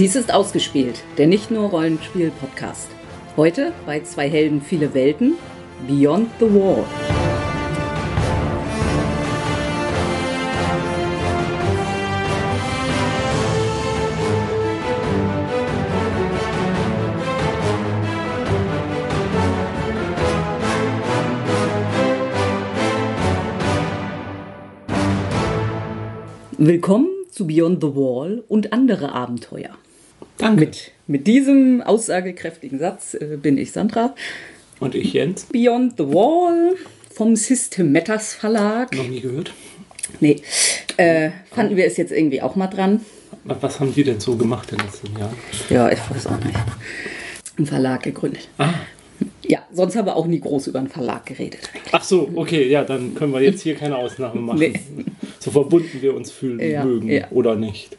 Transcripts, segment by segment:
Dies ist ausgespielt, der nicht nur Rollenspiel-Podcast. Heute bei zwei Helden viele Welten, Beyond the Wall. Willkommen zu Beyond the Wall und andere Abenteuer. Danke. Mit, mit diesem aussagekräftigen Satz äh, bin ich Sandra. Und ich, Jens. Beyond the Wall vom Systemetas Verlag. Noch nie gehört. Nee, äh, fanden wir es jetzt irgendwie auch mal dran. Was haben die denn so gemacht in den letzten Jahren? Ja, ich weiß auch nicht. Einen Verlag gegründet. Ah. Ja, sonst haben wir auch nie groß über einen Verlag geredet. Ach so, okay, ja, dann können wir jetzt hier keine Ausnahme machen. Nee. So verbunden wir uns fühlen Ja, mögen ja. oder nicht.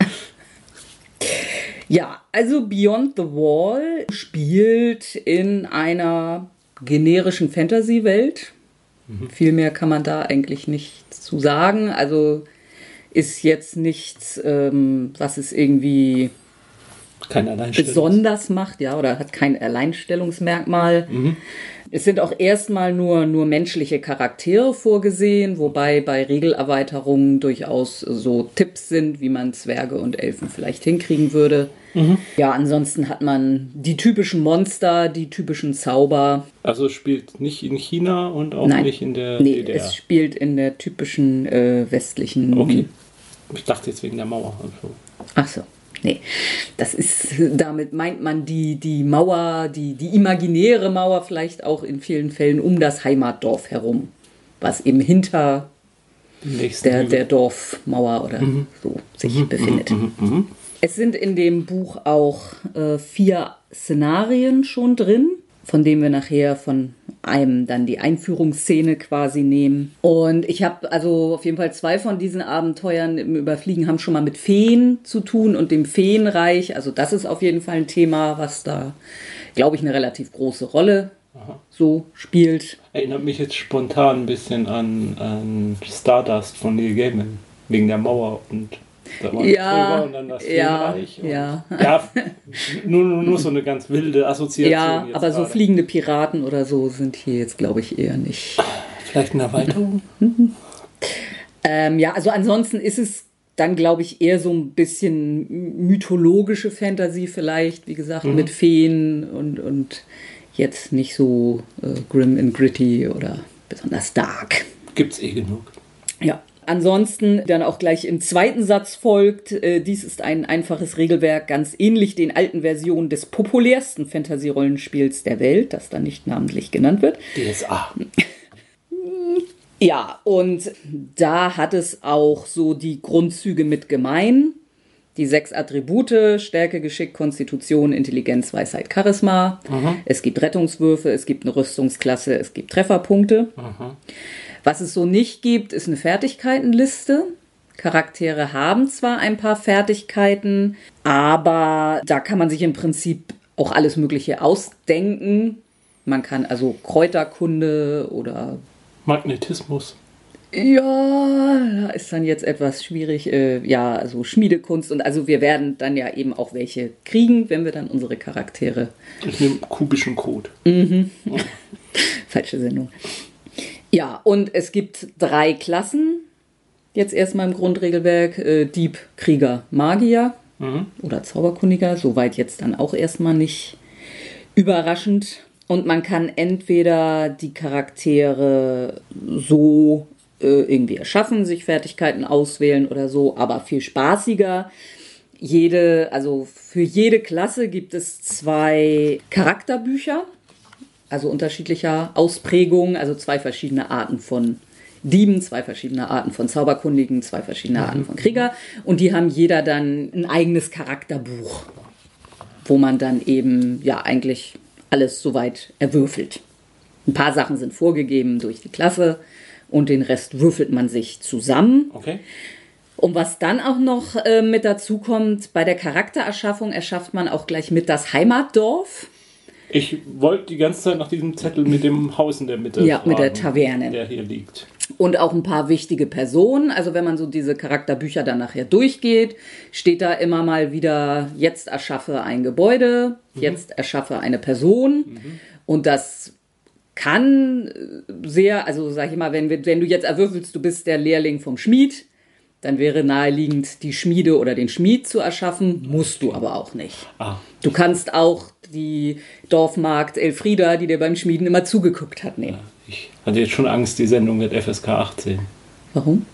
Ja, also Beyond the Wall spielt in einer generischen Fantasy-Welt. Viel mehr kann man da eigentlich nicht zu sagen. Also ist jetzt nichts, ähm, was es irgendwie besonders macht, ja, oder hat kein Alleinstellungsmerkmal. Es sind auch erstmal nur, nur menschliche Charaktere vorgesehen, wobei bei Regelerweiterungen durchaus so Tipps sind, wie man Zwerge und Elfen vielleicht hinkriegen würde. Ja, ansonsten hat man die typischen Monster, die typischen Zauber. Also es spielt nicht in China und auch Nein, nicht in der nee, DDR. es spielt in der typischen äh, westlichen. Okay. Ich dachte jetzt wegen der Mauer. Also. Ach so. Nee, das ist, damit meint man die, die Mauer, die, die imaginäre Mauer vielleicht auch in vielen Fällen um das Heimatdorf herum, was eben hinter der, der Dorfmauer oder so sich befindet. Mhm. Es sind in dem Buch auch äh, vier Szenarien schon drin, von denen wir nachher von einem dann die Einführungsszene quasi nehmen. Und ich habe also auf jeden Fall zwei von diesen Abenteuern im Überfliegen haben schon mal mit Feen zu tun und dem Feenreich. Also das ist auf jeden Fall ein Thema, was da, glaube ich, eine relativ große Rolle so spielt. Erinnert mich jetzt spontan ein bisschen an, an Stardust von Neil Gaiman. Wegen der Mauer und Ja, drüber und dann das ja, ja. ja. Nur, nur, nur so eine ganz wilde Assoziation. Ja, jetzt aber so gerade. fliegende Piraten oder so sind hier jetzt, glaube ich, eher nicht. Vielleicht eine Erweiterung? Ähm, ja, also ansonsten ist es dann, glaube ich, eher so ein bisschen mythologische Fantasy vielleicht, wie gesagt, mit Feen und, und jetzt nicht so äh, grim and gritty oder besonders dark. Gibt's eh genug. Ja. Ansonsten dann auch gleich im zweiten Satz folgt, äh, dies ist ein einfaches Regelwerk, ganz ähnlich den alten Versionen des populärsten Fantasy-Rollenspiels der Welt, das dann nicht namentlich genannt wird. DSA. Ja, und da hat es auch so die Grundzüge mit gemein. Die sechs Attribute, Stärke, Geschick, Konstitution, Intelligenz, Weisheit, Charisma. Es gibt Rettungswürfe, es gibt eine Rüstungsklasse, es gibt Trefferpunkte. Was es so nicht gibt, ist eine Fertigkeitenliste. Charaktere haben zwar ein paar Fertigkeiten, aber da kann man sich im Prinzip auch alles Mögliche ausdenken. Man kann also Kräuterkunde oder Magnetismus. ja, da ist dann jetzt etwas schwierig. Äh, ja, also Schmiedekunst und also wir werden dann ja eben auch welche kriegen, wenn wir dann unsere Charaktere. Ich nehme kubischen Code. Falsche Sendung. Ja, und es gibt drei Klassen. Jetzt erstmal im Grundregelwerk: äh, Dieb, Krieger, Magier oder Zauberkundiger. Soweit jetzt dann auch erstmal nicht überraschend. Und man kann entweder die Charaktere so äh, irgendwie erschaffen, sich Fertigkeiten auswählen oder so, aber viel spaßiger. Jede, also für jede Klasse gibt es zwei Charakterbücher, also unterschiedlicher Ausprägungen, also zwei verschiedene Arten von Dieben, zwei verschiedene Arten von Zauberkundigen, zwei verschiedene Arten von Krieger. Und die haben jeder dann ein eigenes Charakterbuch, wo man dann eben ja eigentlich alles soweit erwürfelt. Ein paar Sachen sind vorgegeben durch die Klasse und den Rest würfelt man sich zusammen. Okay. Und was dann auch noch äh, mit dazu kommt, bei der Charaktererschaffung erschafft man auch gleich mit das Heimatdorf. Ich wollte die ganze Zeit nach diesem Zettel mit dem Haus in der Mitte. Ja, mit der fragen, Taverne. Der hier liegt. und auch ein paar wichtige Personen. Also wenn man so diese Charakterbücher dann nachher durchgeht, steht da immer mal wieder, jetzt erschaffe ein Gebäude, mhm. jetzt erschaffe eine Person. Mhm. Und das kann sehr, also sag ich mal, wenn, wenn du jetzt erwürfelst, du bist der Lehrling vom Schmied, dann wäre naheliegend, die Schmiede oder den Schmied zu erschaffen, musst du aber auch nicht. Ah. Du kannst auch die Dorfmarkt Elfrieda, die dir beim Schmieden immer zugeguckt hat, nehmen. Ich hatte jetzt schon Angst, die Sendung wird FSK 18. Warum?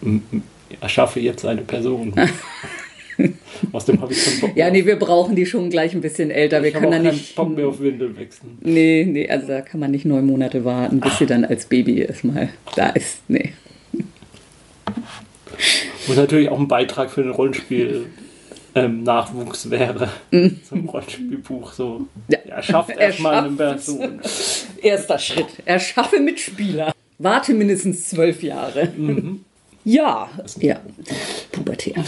Erschaffe jetzt eine Person. Aus dem habe ich schon Bock. Ja, nee, wir brauchen die schon gleich ein bisschen älter. Wir ich können da nicht. Bock mehr auf Windeln wechseln. Nee, nee, also da kann man nicht neun Monate warten, bis Ach. sie dann als Baby erstmal da ist. Nee. Und natürlich auch ein Beitrag für ein Rollenspiel ähm, Nachwuchs wäre. Mhm. So ein Rollenspielbuch. So. Ja. Er schafft erstmal eine Person. Erster Schritt. Erschaffe Mitspieler. Warte mindestens zwölf Jahre. Mhm. Ja, ja, pubertär.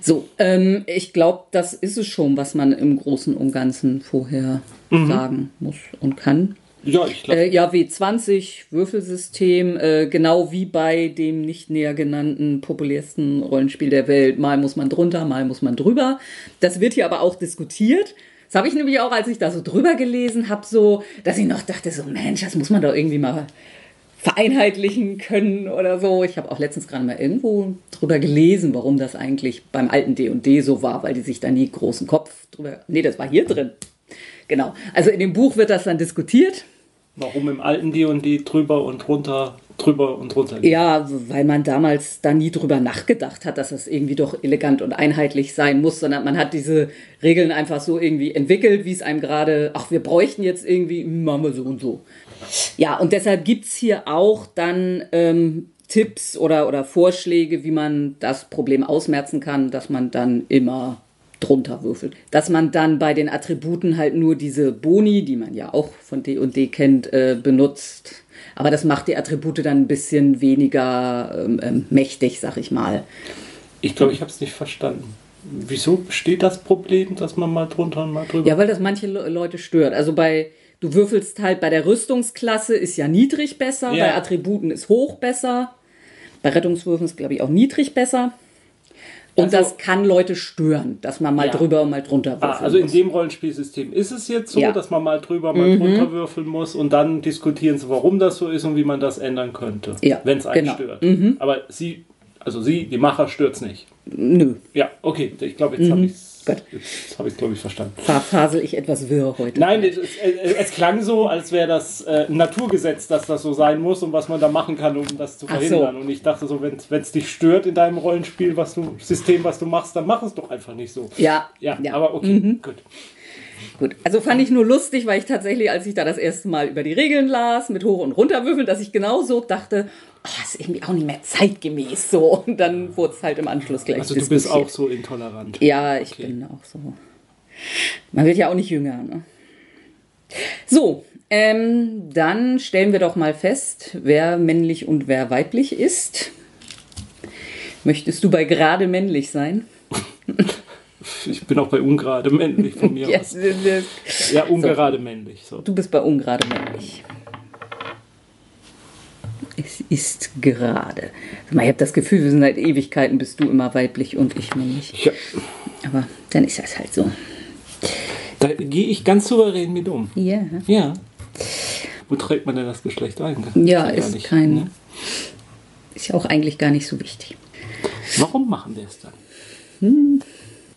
So, ähm, ich glaube, das ist es schon, was man im Großen und Ganzen vorher mhm. sagen muss und kann. Ja, ich glaube. Äh, ja, W20 Würfelsystem, äh, genau wie bei dem nicht näher genannten populärsten Rollenspiel der Welt. Mal muss man drunter, mal muss man drüber. Das wird hier aber auch diskutiert. Das habe ich nämlich auch, als ich da so drüber gelesen habe, so, dass ich noch dachte, so Mensch, das muss man doch irgendwie mal vereinheitlichen können oder so. Ich habe auch letztens gerade mal irgendwo drüber gelesen, warum das eigentlich beim alten D&D so war, weil die sich da nie großen Kopf drüber... Nee, das war hier drin. Genau. Also in dem Buch wird das dann diskutiert Warum im alten D&D drüber und drunter, drüber und drunter geht. Ja, weil man damals da nie drüber nachgedacht hat, dass das irgendwie doch elegant und einheitlich sein muss, sondern man hat diese Regeln einfach so irgendwie entwickelt, wie es einem gerade, ach, wir bräuchten jetzt irgendwie, machen wir so und so. Ja, und deshalb gibt es hier auch dann ähm, Tipps oder, oder Vorschläge, wie man das Problem ausmerzen kann, dass man dann immer drunter würfelt. Dass man dann bei den Attributen halt nur diese Boni, die man ja auch von D&D kennt, äh, benutzt. Aber das macht die Attribute dann ein bisschen weniger ähm, ähm mächtig, sag ich mal. Ich glaube, ich habe es nicht verstanden. Wieso besteht das Problem, dass man mal drunter und mal drüber? Ja, weil das manche Leute stört. Also bei, du würfelst halt bei der Rüstungsklasse ist ja niedrig besser, ja. bei Attributen ist hoch besser. Bei Rettungswürfen ist, glaube ich, auch niedrig besser. Und also, das kann Leute stören, dass man mal ja. drüber und mal drunter würfeln ah, Also in dem Rollenspielsystem ist es jetzt so, ja. dass man mal drüber, mal mhm. drunter würfeln muss und dann diskutieren sie, warum das so ist und wie man das ändern könnte, ja. wenn es einen genau. stört. Mhm. Aber sie, also sie, die Macher, stört es nicht. Nö. Ja, okay, ich glaube, jetzt mhm. habe ich es Gott. Jetzt habe ich glaube ich, verstanden. Verfasel ich etwas wirr heute. Nein, es, es, es klang so, als wäre das äh, ein Naturgesetz, dass das so sein muss und was man da machen kann, um das zu verhindern. So. Und ich dachte so, wenn es dich stört in deinem Rollenspiel, was du, System, was du machst, dann mach es doch einfach nicht so. Ja. Ja, ja. aber okay, mhm. gut. Gut, also fand ich nur lustig, weil ich tatsächlich, als ich da das erste Mal über die Regeln las, mit Hoch- und Runterwürfeln, dass ich genau so dachte, oh, ist irgendwie auch nicht mehr zeitgemäß so. Und dann wurde es halt im Anschluss gleich Also du bist auch so intolerant. Ja, ich okay. bin auch so. Man wird ja auch nicht jünger. Ne? So, ähm, dann stellen wir doch mal fest, wer männlich und wer weiblich ist. Möchtest du bei gerade männlich sein? Ich bin auch bei ungerade männlich von mir yes, aus. Ja, ungerade so. männlich. So. Du bist bei ungerade männlich. Ist gerade. Ich habe das Gefühl, wir sind seit Ewigkeiten, bist du immer weiblich und ich männlich. Ja. Aber dann ist das halt so. Da gehe ich ganz souverän mit um. Ja. Ja. Wo trägt man denn das Geschlecht ein? Ja, ist nicht, kein. Ne? Ist ja auch eigentlich gar nicht so wichtig. Warum machen wir es dann? Hm.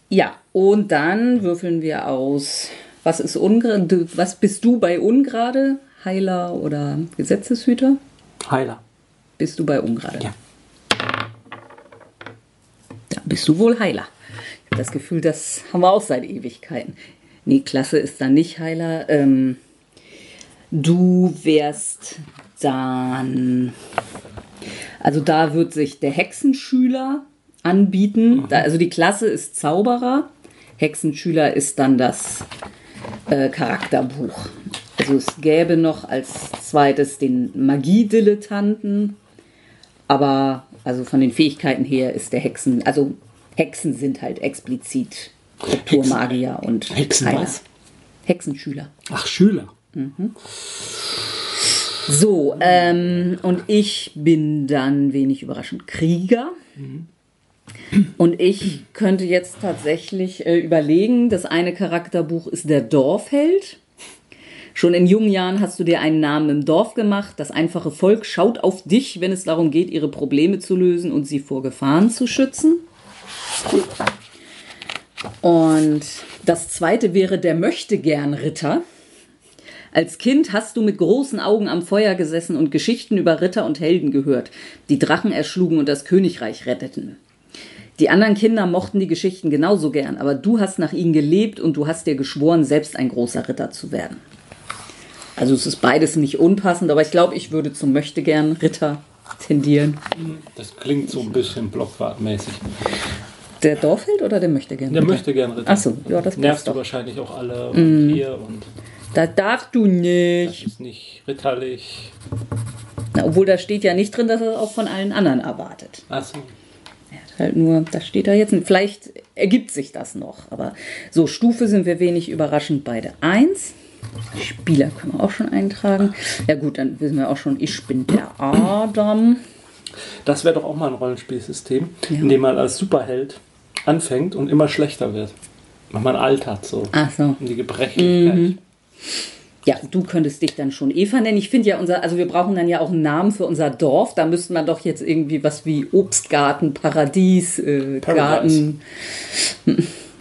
Ja, und dann würfeln wir aus. Was ist ungerade? Was bist du bei ungerade? Heiler oder Gesetzeshüter? Heiler. Bist du bei ungerade? Ja. Da bist du wohl Heiler. Ich habe das Gefühl, das haben wir auch seit Ewigkeiten. Nee, Klasse ist dann nicht Heiler. Ähm, du wärst dann. Also da wird sich der Hexenschüler anbieten. Da, also die Klasse ist Zauberer. Hexenschüler ist dann das äh, Charakterbuch. Also es gäbe noch als zweites den Magiedilettanten, aber also von den Fähigkeiten her ist der Hexen, also Hexen sind halt explizit Kulturmagier und Hexen Heiler. was? Hexenschüler. Ach, Schüler. Mhm. So, ähm, und ich bin dann wenig überraschend Krieger. Und ich könnte jetzt tatsächlich äh, überlegen, das eine Charakterbuch ist der Dorfheld. Schon in jungen Jahren hast du dir einen Namen im Dorf gemacht. Das einfache Volk schaut auf dich, wenn es darum geht, ihre Probleme zu lösen und sie vor Gefahren zu schützen. Und das zweite wäre der Möchtegern Ritter. Als Kind hast du mit großen Augen am Feuer gesessen und Geschichten über Ritter und Helden gehört, die Drachen erschlugen und das Königreich retteten. Die anderen Kinder mochten die Geschichten genauso gern, aber du hast nach ihnen gelebt und du hast dir geschworen, selbst ein großer Ritter zu werden. Also es ist beides nicht unpassend, aber ich glaube, ich würde zum Möchtegern Ritter tendieren. Das klingt so ein bisschen blockwartmäßig. Der Dorfheld oder der Möchtegern? Der möchte gern Ritter. Achso, ja, das Nervst passt du doch. wahrscheinlich auch alle und hier und Das darfst du das nicht. ist nicht ritterlich. Na, obwohl da steht ja nicht drin, dass er auch von allen anderen erwartet. Achso. Er hat halt nur, das steht da jetzt. Vielleicht ergibt sich das noch. Aber so, Stufe sind wir wenig überraschend beide eins. Spieler können wir auch schon eintragen. Ja gut, dann wissen wir auch schon, ich bin der Adam. Das wäre doch auch mal ein Rollenspielsystem, in dem man als Superheld anfängt und immer schlechter wird. Wenn man altert so. Ach so. Und die Gebrechlichkeit. Ja, du könntest dich dann schon Eva nennen. Ich finde ja unser, also wir brauchen dann ja auch einen Namen für unser Dorf. Da müsste man doch jetzt irgendwie was wie Obstgarten, Paradies, äh. Garten.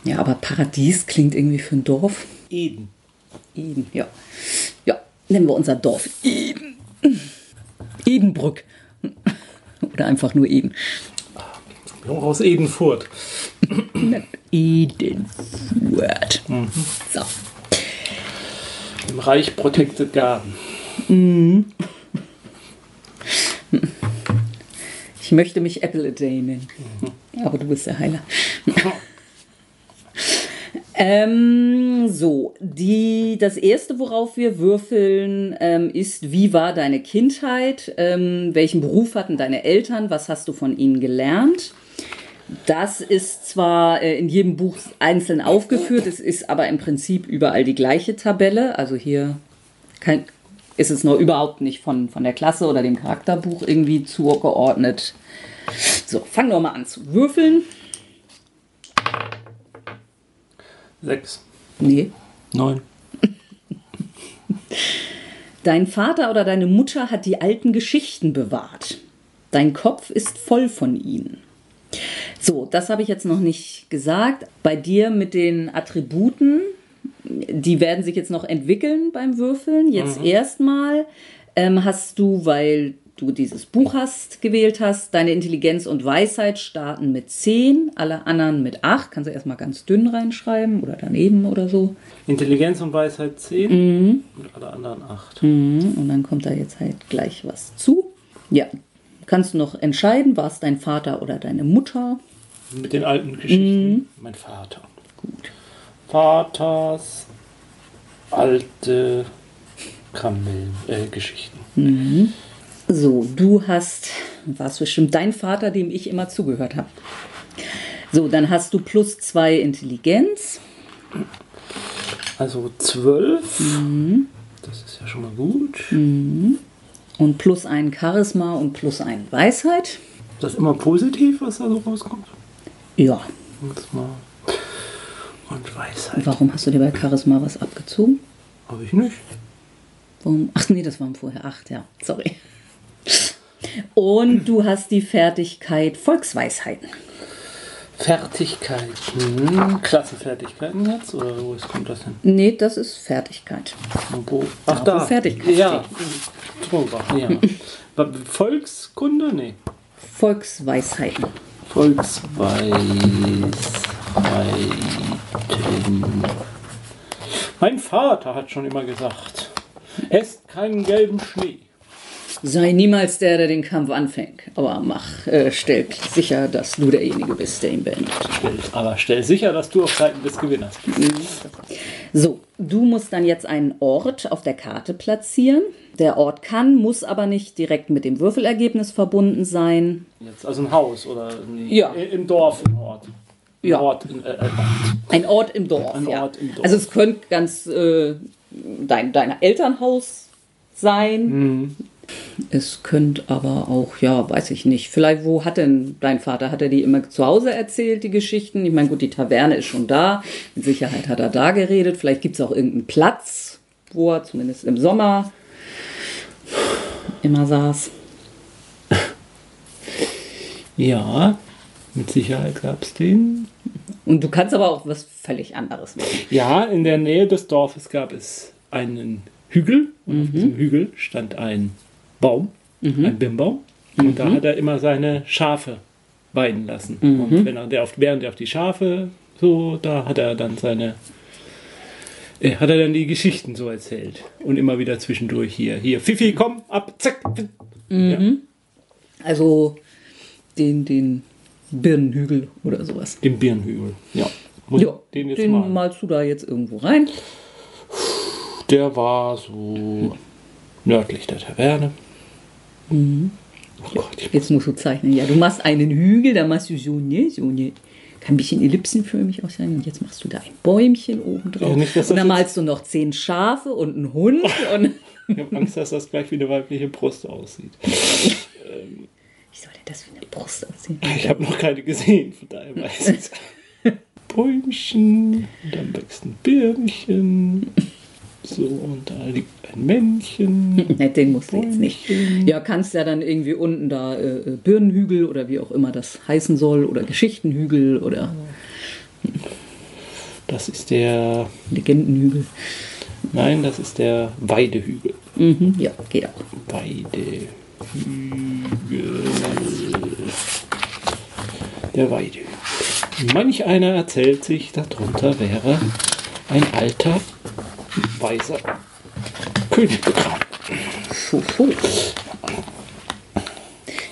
Ja, aber Paradies klingt irgendwie für ein Dorf. Eden. Eden, ja. Ja, nennen wir unser Dorf Eden. Edenbrück. Oder einfach nur Eden. Aus Edenfurt. Edenfurt. So. Im Reich Protected Garden. Ich möchte mich Apple a Day nennen. Aber du bist der Heiler. Ähm, so, die, das erste, worauf wir würfeln, ähm, ist, wie war deine Kindheit? Ähm, welchen Beruf hatten deine Eltern? Was hast du von ihnen gelernt? Das ist zwar äh, in jedem Buch einzeln aufgeführt, es ist aber im Prinzip überall die gleiche Tabelle. Also hier kein, ist es noch überhaupt nicht von, von der Klasse oder dem Charakterbuch irgendwie zugeordnet. So, fang doch mal an zu würfeln. Sechs. Nee. Neun. Dein Vater oder deine Mutter hat die alten Geschichten bewahrt. Dein Kopf ist voll von ihnen. So, das habe ich jetzt noch nicht gesagt. Bei dir mit den Attributen, die werden sich jetzt noch entwickeln beim Würfeln. Jetzt erstmal ähm, hast du, weil du dieses Buch hast, gewählt hast, deine Intelligenz und Weisheit starten mit 10, alle anderen mit 8. Kannst du erstmal ganz dünn reinschreiben oder daneben oder so. Intelligenz und Weisheit zehn und alle anderen acht. Mhm, Und dann kommt da jetzt halt gleich was zu. Ja, kannst du noch entscheiden, war es dein Vater oder deine Mutter? Mit den alten Geschichten. Mein Vater. Gut. Vaters alte Kamellen, äh, Geschichten. So, du hast, war es bestimmt dein Vater, dem ich immer zugehört habe. So, dann hast du plus zwei Intelligenz. Also zwölf. Das ist ja schon mal gut. Und plus ein Charisma und plus ein Weisheit. Das ist immer positiv, was da so rauskommt. Ja. Und Weisheit. Warum hast du dir bei Charisma was abgezogen? Habe ich nicht. Warum? Ach nee, das waren vorher acht, ja. Sorry. Und du hast die Fertigkeit Volksweisheiten. Fertigkeiten. Klassenfertigkeiten jetzt? Oder wo ist- kommt das hin? Nee, das ist Fertigkeit. Wo? Ach, Da, wo da. Fertigkeit Ja. Drüber. Ja. Volkskunde? Nee. Volksweisheiten. Volksweisheiten. Mein Vater hat schon immer gesagt, esst keinen gelben Schnee. Sei niemals der, der den Kampf anfängt. Aber mach, äh, stell sicher, dass du derjenige bist, der ihn beendet. Aber stell sicher, dass du auf Seiten des Gewinners bist. So, du musst dann jetzt einen Ort auf der Karte platzieren. Der Ort kann, muss aber nicht direkt mit dem Würfelergebnis verbunden sein. Jetzt also ein Haus oder ein, Ja. i- im Dorf ein Ort. Ein Ja. Ort in, äh, äh, Ein Ort im Dorf. Ein ja. Ort im Dorf. Also es könnte ganz äh, dein, dein Elternhaus sein. Mhm. Es könnte aber auch, ja, weiß ich nicht. Vielleicht, wo hat denn dein Vater? Hat er die immer zu Hause erzählt, die Geschichten? Ich meine, gut, die Taverne ist schon da. Mit Sicherheit hat er da geredet. Vielleicht gibt es auch irgendeinen Platz, wo er zumindest im Sommer immer saß. Ja, mit Sicherheit gab es den. Und du kannst aber auch was völlig anderes machen. Ja, in der Nähe des Dorfes gab es einen Hügel. Und mhm. auf diesem Hügel stand ein Baum, mhm. ein Bimbaum. Und mhm. da hat er immer seine Schafe weiden lassen. Mhm. Und wenn er, der auf, während er auf die Schafe so, da hat er dann seine äh, hat er dann die Geschichten so erzählt. Und immer wieder zwischendurch hier, hier, Fifi, komm, ab, zack. Mhm. Ja. Also den, den Birnenhügel oder sowas. Den Birnenhügel, ja. Und ja, den, jetzt den mal. malst du da jetzt irgendwo rein. Der war so nördlich der Taverne. Mhm. Oh Gott, jetzt musst du zeichnen. Ja, du machst einen Hügel, da machst du so ne, so ne. Kann ein bisschen ellipsenförmig auch sein. Und jetzt machst du da ein Bäumchen oben drauf. Ja, nicht, und dann malst du noch zehn Schafe und einen Hund. Und ich habe Angst, dass das gleich wie eine weibliche Brust aussieht. wie soll denn das wie eine Brust aussehen? Ich habe noch keine gesehen, von daher weiß ich es. Bäumchen, dann wächst ein Birnchen. So, und da liegt ein Männchen. ne, den musst du jetzt nicht. Ja, kannst ja dann irgendwie unten da äh, äh, Birnenhügel oder wie auch immer das heißen soll oder Geschichtenhügel oder. Das ist der. Legendenhügel. Nein, das ist der Weidehügel. Mhm, ja, geht auch. Weidehügel. Der Weidehügel. Manch einer erzählt sich, darunter wäre ein alter weißer König.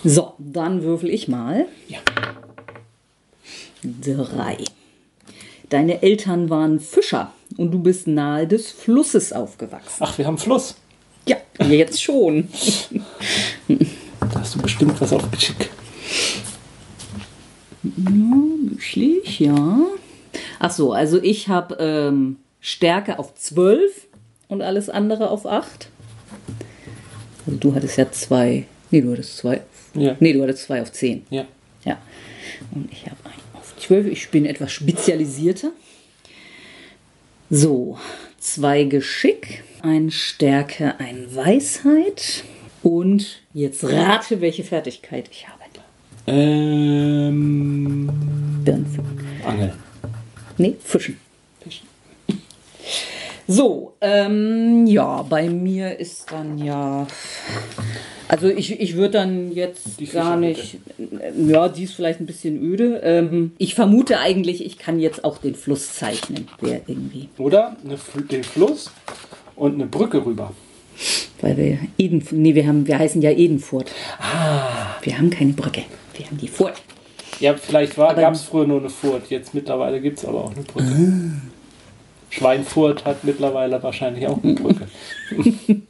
So, dann würfel ich mal. Ja. Drei. Deine Eltern waren Fischer und du bist nahe des Flusses aufgewachsen. Ach, wir haben Fluss. Ja, jetzt schon. da hast du bestimmt was auf Geschick. Ja, möglich, ja. Ach so, also ich habe ähm, Stärke auf 12 und alles andere auf 8. Also du hattest ja zwei. Nee, du hattest zwei. Ja. Nee, du hattest zwei auf 10. Ja. Ja. Und ich habe einen auf 12. Ich bin etwas spezialisierter. So, zwei Geschick, ein Stärke, ein Weisheit. Und jetzt rate, welche Fertigkeit ich habe. Ähm. Birnenfügen. Angeln. Nee, Fischen. So, ähm, ja, bei mir ist dann ja. Also ich, ich würde dann jetzt die gar nicht. Ja, die ist vielleicht ein bisschen öde. Ähm, ich vermute eigentlich, ich kann jetzt auch den Fluss zeichnen. Wer irgendwie. Oder eine, den Fluss und eine Brücke rüber. Weil wir Eden. Nee, wir haben, wir heißen ja Edenfurt. Ah. Wir haben keine Brücke. Wir haben die Furt. Ja, vielleicht gab es früher nur eine Furt. Jetzt mittlerweile gibt es aber auch eine Brücke. Schweinfurt hat mittlerweile wahrscheinlich auch eine Brücke.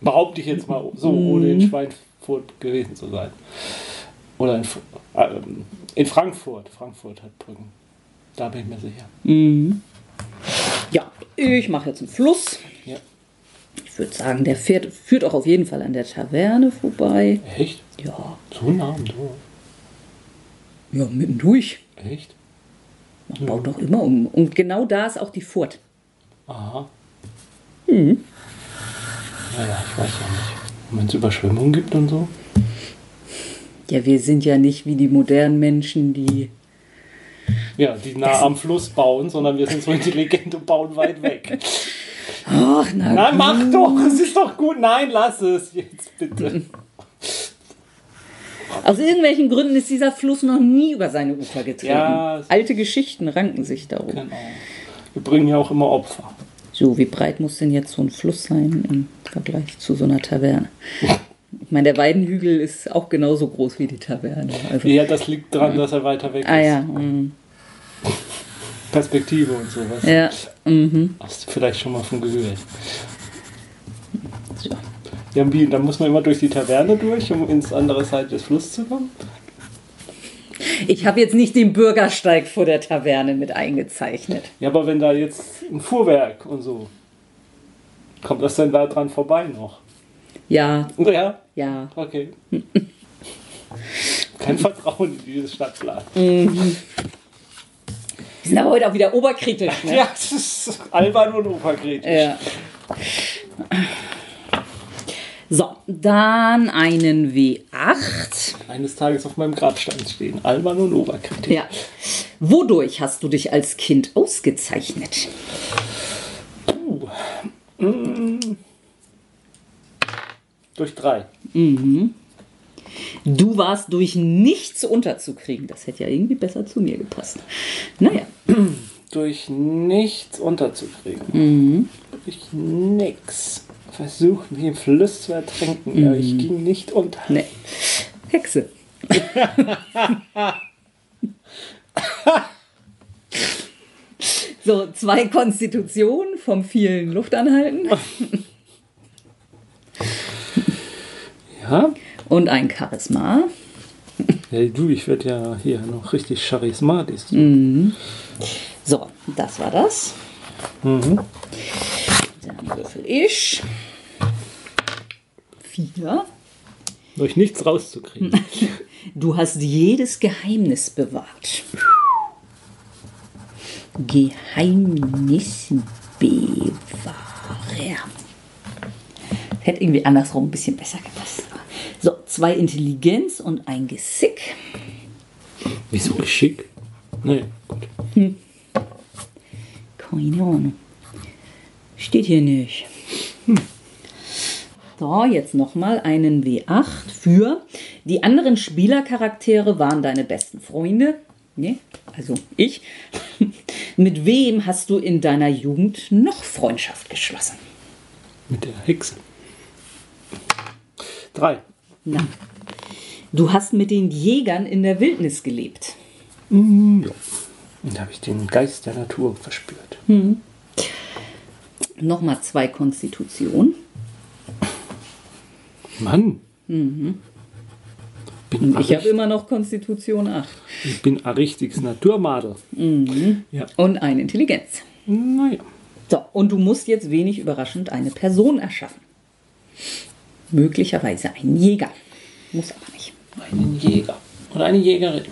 Behaupte ich jetzt mal so, ohne in Schweinfurt gewesen zu sein. Oder in, äh, in Frankfurt. Frankfurt hat Brücken. Da bin ich mir sicher. Mhm. Ja, ich mache jetzt einen Fluss. Ja. Ich würde sagen, der fährt, führt auch auf jeden Fall an der Taverne vorbei. Echt? Ja. So nah am Dorf? Ja, mittendurch. Echt? Man baut doch immer um. Und genau da ist auch die Furt. Aha. Mhm. Naja, ich weiß ja nicht. Wenn es Überschwemmungen gibt und so. Ja, wir sind ja nicht wie die modernen Menschen, die. Ja, die nah am Fluss bauen, sondern wir sind so intelligent und bauen weit weg. Ach, na Nein, gut. mach doch, es ist doch gut. Nein, lass es jetzt bitte. Aus irgendwelchen Gründen ist dieser Fluss noch nie über seine Ufer getreten. Ja, Alte Geschichten ranken sich darum. Genau. Wir bringen ja auch immer Opfer. So, wie breit muss denn jetzt so ein Fluss sein im Vergleich zu so einer Taverne? Ich meine, der Weidenhügel ist auch genauso groß wie die Taverne. Also, ja, das liegt daran, dass er weiter weg ah, ist. Ja, mm. Perspektive und sowas. Ja. Mhm. Hast du vielleicht schon mal von gehört. Ja, wie, dann muss man immer durch die Taverne durch, um ins andere Seite des Flusses zu kommen? Ich habe jetzt nicht den Bürgersteig vor der Taverne mit eingezeichnet. Ja, aber wenn da jetzt ein Fuhrwerk und so. Kommt das denn da dran vorbei noch? Ja. Ja? Ja. Okay. Kein Vertrauen in dieses Stadtplan. Mhm. Wir sind aber heute auch wieder oberkritisch. Ne? Ja, das ist albern und oberkritisch. Ja. So, dann einen W8. Eines Tages auf meinem Grabstein stehen. Albern und oberkritisch. Ja. Wodurch hast du dich als Kind ausgezeichnet? Uh. Mm. Durch drei. Mhm. Du warst durch nichts unterzukriegen. Das hätte ja irgendwie besser zu mir gepasst. Naja. durch nichts unterzukriegen. Mhm. Durch nix. Versucht, mich im Fluss zu ertränken. Mhm. Aber ich ging nicht unter. Nee. Hexe. so, zwei Konstitutionen vom vielen Luftanhalten. ja. Und ein Charisma. Ja, du, ich werde ja hier noch richtig charismatisch. Mhm. So, das war das. Mhm. Dann würfel ich. Vier. Durch nichts rauszukriegen. Du hast jedes Geheimnis bewahrt. Geheimnisbewahrer. Hätte irgendwie andersrum ein bisschen besser gepasst. So, zwei Intelligenz und ein Geschick. Wieso Geschick? Nee, gut. Hm. Keine Ahnung. Steht hier nicht. Hm. So, jetzt nochmal einen W8 für die anderen Spielercharaktere waren deine besten Freunde. Nee, also ich. Mit wem hast du in deiner Jugend noch Freundschaft geschlossen? Mit der Hexe. Drei. Na. Du hast mit den Jägern in der Wildnis gelebt. Mm, ja. Und da habe ich den Geist der Natur verspürt. Hm. Nochmal zwei Konstitutionen. Mann. Mhm. ich habe immer noch Konstitution 8. Ich bin ein richtiges Naturmadel. Mhm. Ja. Und eine Intelligenz. Naja. So, und du musst jetzt wenig überraschend eine Person erschaffen. Möglicherweise einen Jäger. Muss aber nicht. Einen Jäger. Oder eine Jägerin.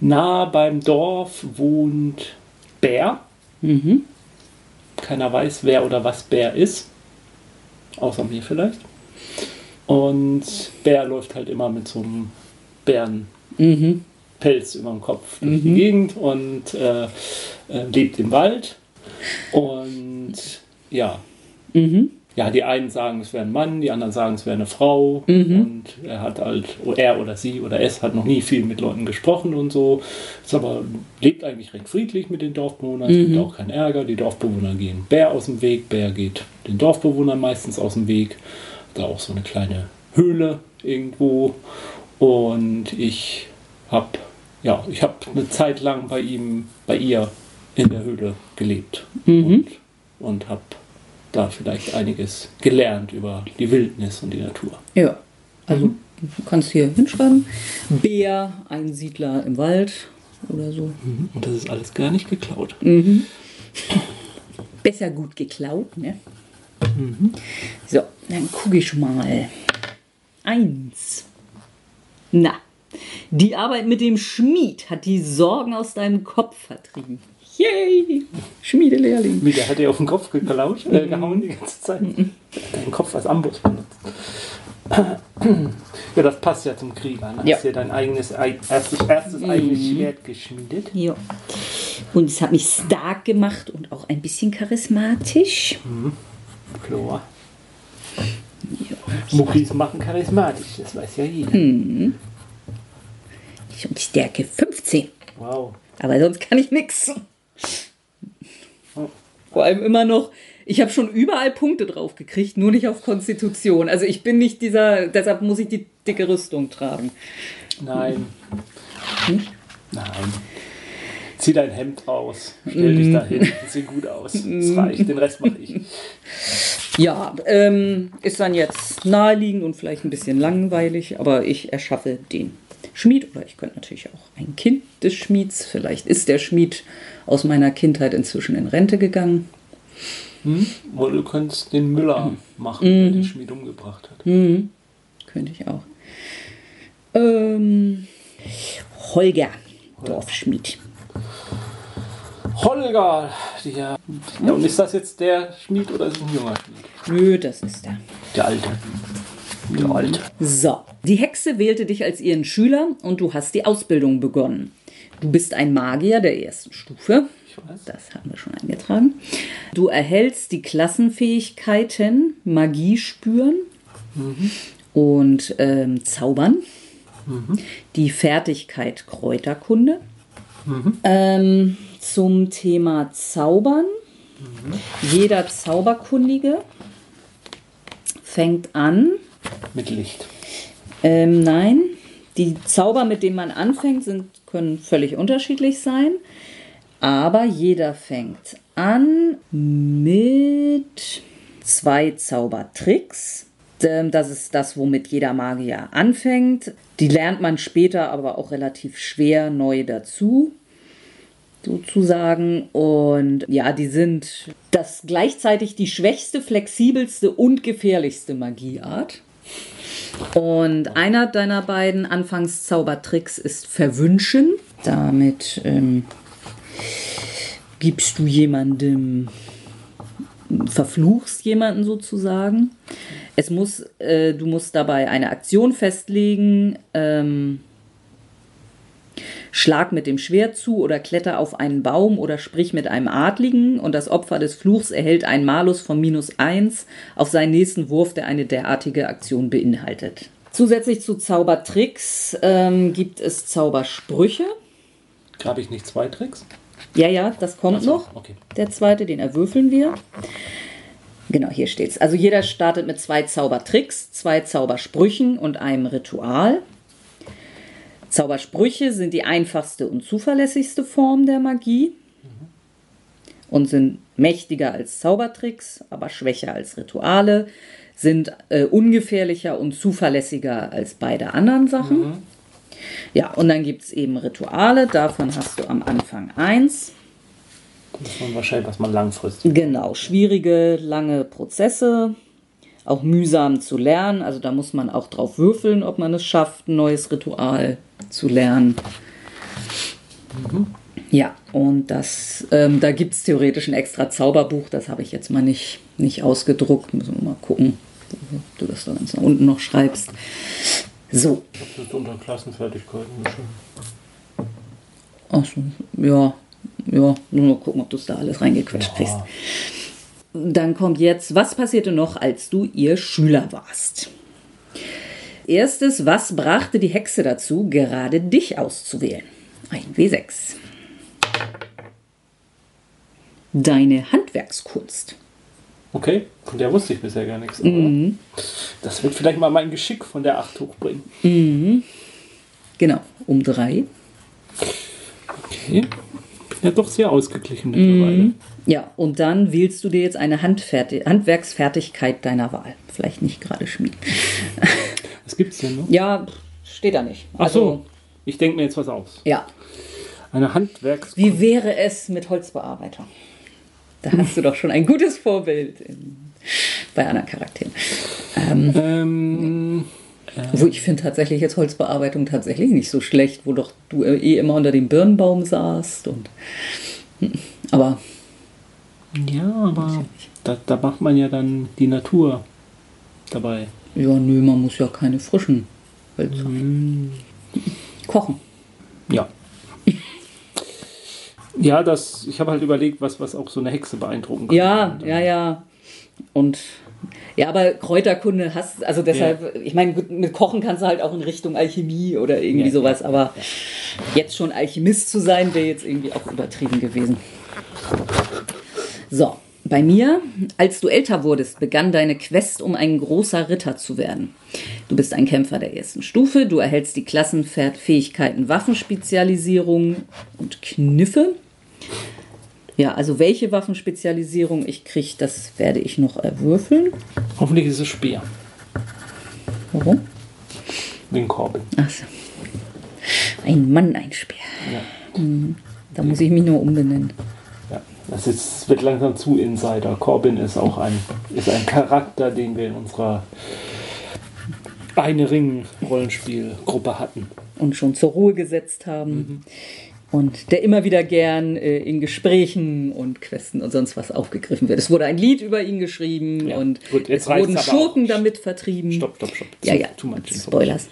Nah beim Dorf wohnt Bär. Mhm. Keiner weiß, wer oder was Bär ist. Außer mir vielleicht. Und Bär läuft halt immer mit so einem Bärenpelz mhm. über dem Kopf durch mhm. die Gegend und äh, äh, lebt im Wald. Und ja. Mhm. Ja, die einen sagen, es wäre ein Mann, die anderen sagen, es wäre eine Frau. Mhm. Und er hat halt, er oder sie oder es hat noch nie viel mit Leuten gesprochen und so. Ist aber lebt eigentlich recht friedlich mit den Dorfbewohnern. Es gibt Mhm. auch keinen Ärger. Die Dorfbewohner gehen Bär aus dem Weg. Bär geht den Dorfbewohnern meistens aus dem Weg. Da auch so eine kleine Höhle irgendwo. Und ich habe ja, ich habe eine Zeit lang bei ihm, bei ihr in der Höhle gelebt Mhm. und, und habe da vielleicht einiges gelernt über die Wildnis und die Natur. Ja, also du kannst hier hinschreiben. Bär, Einsiedler im Wald oder so. Und das ist alles gar nicht geklaut. Mhm. Besser gut geklaut, ne? So, dann gucke ich mal. Eins. Na, die Arbeit mit dem Schmied hat die Sorgen aus deinem Kopf vertrieben. Yay! Schmiedelehrling. Wie, der hat dir auf den Kopf geklaut, äh, gehauen die ganze Zeit. Mhm. Deinen Kopf als Amboss benutzt. Ja, das passt ja zum Krieger. Ne? Ja. Hast dir dein eigenes, ei- erstes, erstes eigenes Schwert geschmiedet. Ja. Und es hat mich stark gemacht und auch ein bisschen charismatisch. Klar. Muckis machen charismatisch, das weiß ja jeder. Hm. Ich und Stärke 15. Wow. Aber sonst kann ich nichts. Vor allem immer noch, ich habe schon überall Punkte drauf gekriegt, nur nicht auf Konstitution. Also ich bin nicht dieser, deshalb muss ich die dicke Rüstung tragen. Nein. Nicht? Nein. Zieh dein Hemd aus, stell dich da hin, sieht gut aus. Das reicht, den Rest mache ich. Ja, ähm, ist dann jetzt naheliegend und vielleicht ein bisschen langweilig, aber ich erschaffe den Schmied oder ich könnte natürlich auch ein Kind des Schmieds. Vielleicht ist der Schmied aus meiner Kindheit inzwischen in Rente gegangen. Hm? Oder du könntest den Müller machen, mhm. der den Schmied umgebracht hat. Mhm. Könnte ich auch. Ähm, Holger, Dorfschmied. Holger, ja. ja. Und ist das jetzt der Schmied oder ist es ein junger Schmied? Nö, das ist der. Der Alte. Der Alte. So, die Hexe wählte dich als ihren Schüler und du hast die Ausbildung begonnen. Du bist ein Magier der ersten Stufe. Ich weiß. Das haben wir schon eingetragen. Du erhältst die Klassenfähigkeiten Magie spüren mhm. und ähm, Zaubern. Mhm. Die Fertigkeit Kräuterkunde. Mhm. Ähm, zum Thema Zaubern. Mhm. Jeder Zauberkundige fängt an. Mit Licht. Ähm, nein, die Zauber, mit denen man anfängt, sind, können völlig unterschiedlich sein. Aber jeder fängt an mit zwei Zaubertricks. Ähm, das ist das, womit jeder Magier anfängt. Die lernt man später aber auch relativ schwer neu dazu sozusagen. Und ja, die sind das gleichzeitig die schwächste, flexibelste und gefährlichste Magieart. Und einer deiner beiden Anfangszaubertricks ist Verwünschen. Damit ähm, gibst du jemandem, verfluchst jemanden sozusagen. Es muss, äh, du musst dabei eine Aktion festlegen. Ähm, Schlag mit dem Schwert zu oder kletter auf einen Baum oder sprich mit einem Adligen und das Opfer des Fluchs erhält einen Malus von minus 1 auf seinen nächsten Wurf, der eine derartige Aktion beinhaltet. Zusätzlich zu Zaubertricks ähm, gibt es Zaubersprüche. Habe ich nicht zwei Tricks? Ja, ja, das kommt also, noch. Okay. Der zweite, den erwürfeln wir. Genau, hier steht's. Also jeder startet mit zwei Zaubertricks, zwei Zaubersprüchen und einem Ritual. Zaubersprüche sind die einfachste und zuverlässigste Form der Magie und sind mächtiger als Zaubertricks, aber schwächer als Rituale, sind äh, ungefährlicher und zuverlässiger als beide anderen Sachen. Mhm. Ja, und dann gibt es eben Rituale, davon hast du am Anfang eins. Das ist wahrscheinlich, was man langfristig. Genau, schwierige, lange Prozesse, auch mühsam zu lernen. Also da muss man auch drauf würfeln, ob man es schafft, ein neues Ritual zu lernen. Mhm. Ja, und das, ähm, da gibt es theoretisch ein extra Zauberbuch, das habe ich jetzt mal nicht, nicht ausgedruckt. Müssen wir mal gucken, wo du das da ganz nach unten noch schreibst. So. Das ist unter Klassenfertigkeiten schon. Achso, ja, ja, nur mal gucken, ob du es da alles reingequetscht ja. kriegst. Dann kommt jetzt, was passierte noch, als du ihr Schüler warst? Erstes, was brachte die Hexe dazu, gerade dich auszuwählen? Ein W6. Deine Handwerkskunst. Okay, von der wusste ich bisher gar nichts. Mhm. Das wird vielleicht mal mein Geschick von der 8 hochbringen. Mhm. Genau, um 3. Okay. Ja doch sehr ausgeglichen mittlerweile. Mhm. Ja, und dann wählst du dir jetzt eine Handfertig Handwerksfertigkeit deiner Wahl. Vielleicht nicht gerade Schmied. Was gibt es denn noch? Ja, steht da nicht. Ach also, so, ich denke mir jetzt was aus. Ja. Eine Handwerks. Wie wäre es mit Holzbearbeitung? Da hast du doch schon ein gutes Vorbild in, bei anderen Charakteren. Ähm, ähm, äh, ich finde tatsächlich jetzt Holzbearbeitung tatsächlich nicht so schlecht, wo doch du eh immer unter dem Birnbaum saßt und aber ja, aber da, da macht man ja dann die Natur dabei. Ja, nö, man muss ja keine frischen Hölzer. Mm. Kochen. Ja. ja, das, ich habe halt überlegt, was, was auch so eine Hexe beeindrucken kann. Ja, ja, ja. Und ja, aber Kräuterkunde hast, also deshalb, ja. ich meine, mit Kochen kannst du halt auch in Richtung Alchemie oder irgendwie ja, sowas, aber ja. jetzt schon Alchemist zu sein, wäre jetzt irgendwie auch übertrieben gewesen. So, bei mir, als du älter wurdest, begann deine Quest, um ein großer Ritter zu werden. Du bist ein Kämpfer der ersten Stufe, du erhältst die Klassenfähigkeiten Waffenspezialisierung und Kniffe. Ja, also welche Waffenspezialisierung ich kriege, das werde ich noch erwürfeln. Hoffentlich ist es Speer. Warum? Wegen Korbel. Achso. Ein Mann, ein Speer. Ja. Hm. Da muss ich mich nur umbenennen. Das ist, wird langsam zu Insider. Corbin ist auch ein, ist ein Charakter, den wir in unserer eine Ring-Rollenspielgruppe hatten. Und schon zur Ruhe gesetzt haben. Mhm. Und der immer wieder gern äh, in Gesprächen und Questen und sonst was aufgegriffen wird. Es wurde ein Lied über ihn geschrieben ja. und Gut, es wurden Schurken damit vertrieben. Stopp, stopp, stopp. Ja, ja. Too much Spoilers.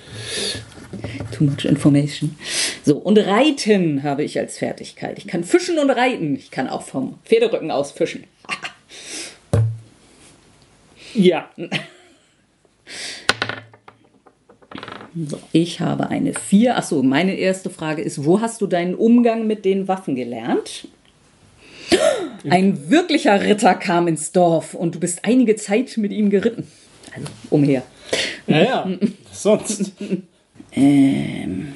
Too much information. So, und Reiten habe ich als Fertigkeit. Ich kann fischen und reiten. Ich kann auch vom Pferderücken aus fischen. ja. So, ich habe eine 4. Achso, meine erste Frage ist, wo hast du deinen Umgang mit den Waffen gelernt? Ein wirklicher Ritter kam ins Dorf und du bist einige Zeit mit ihm geritten. Also umher. Ja, ja. Sonst. ähm.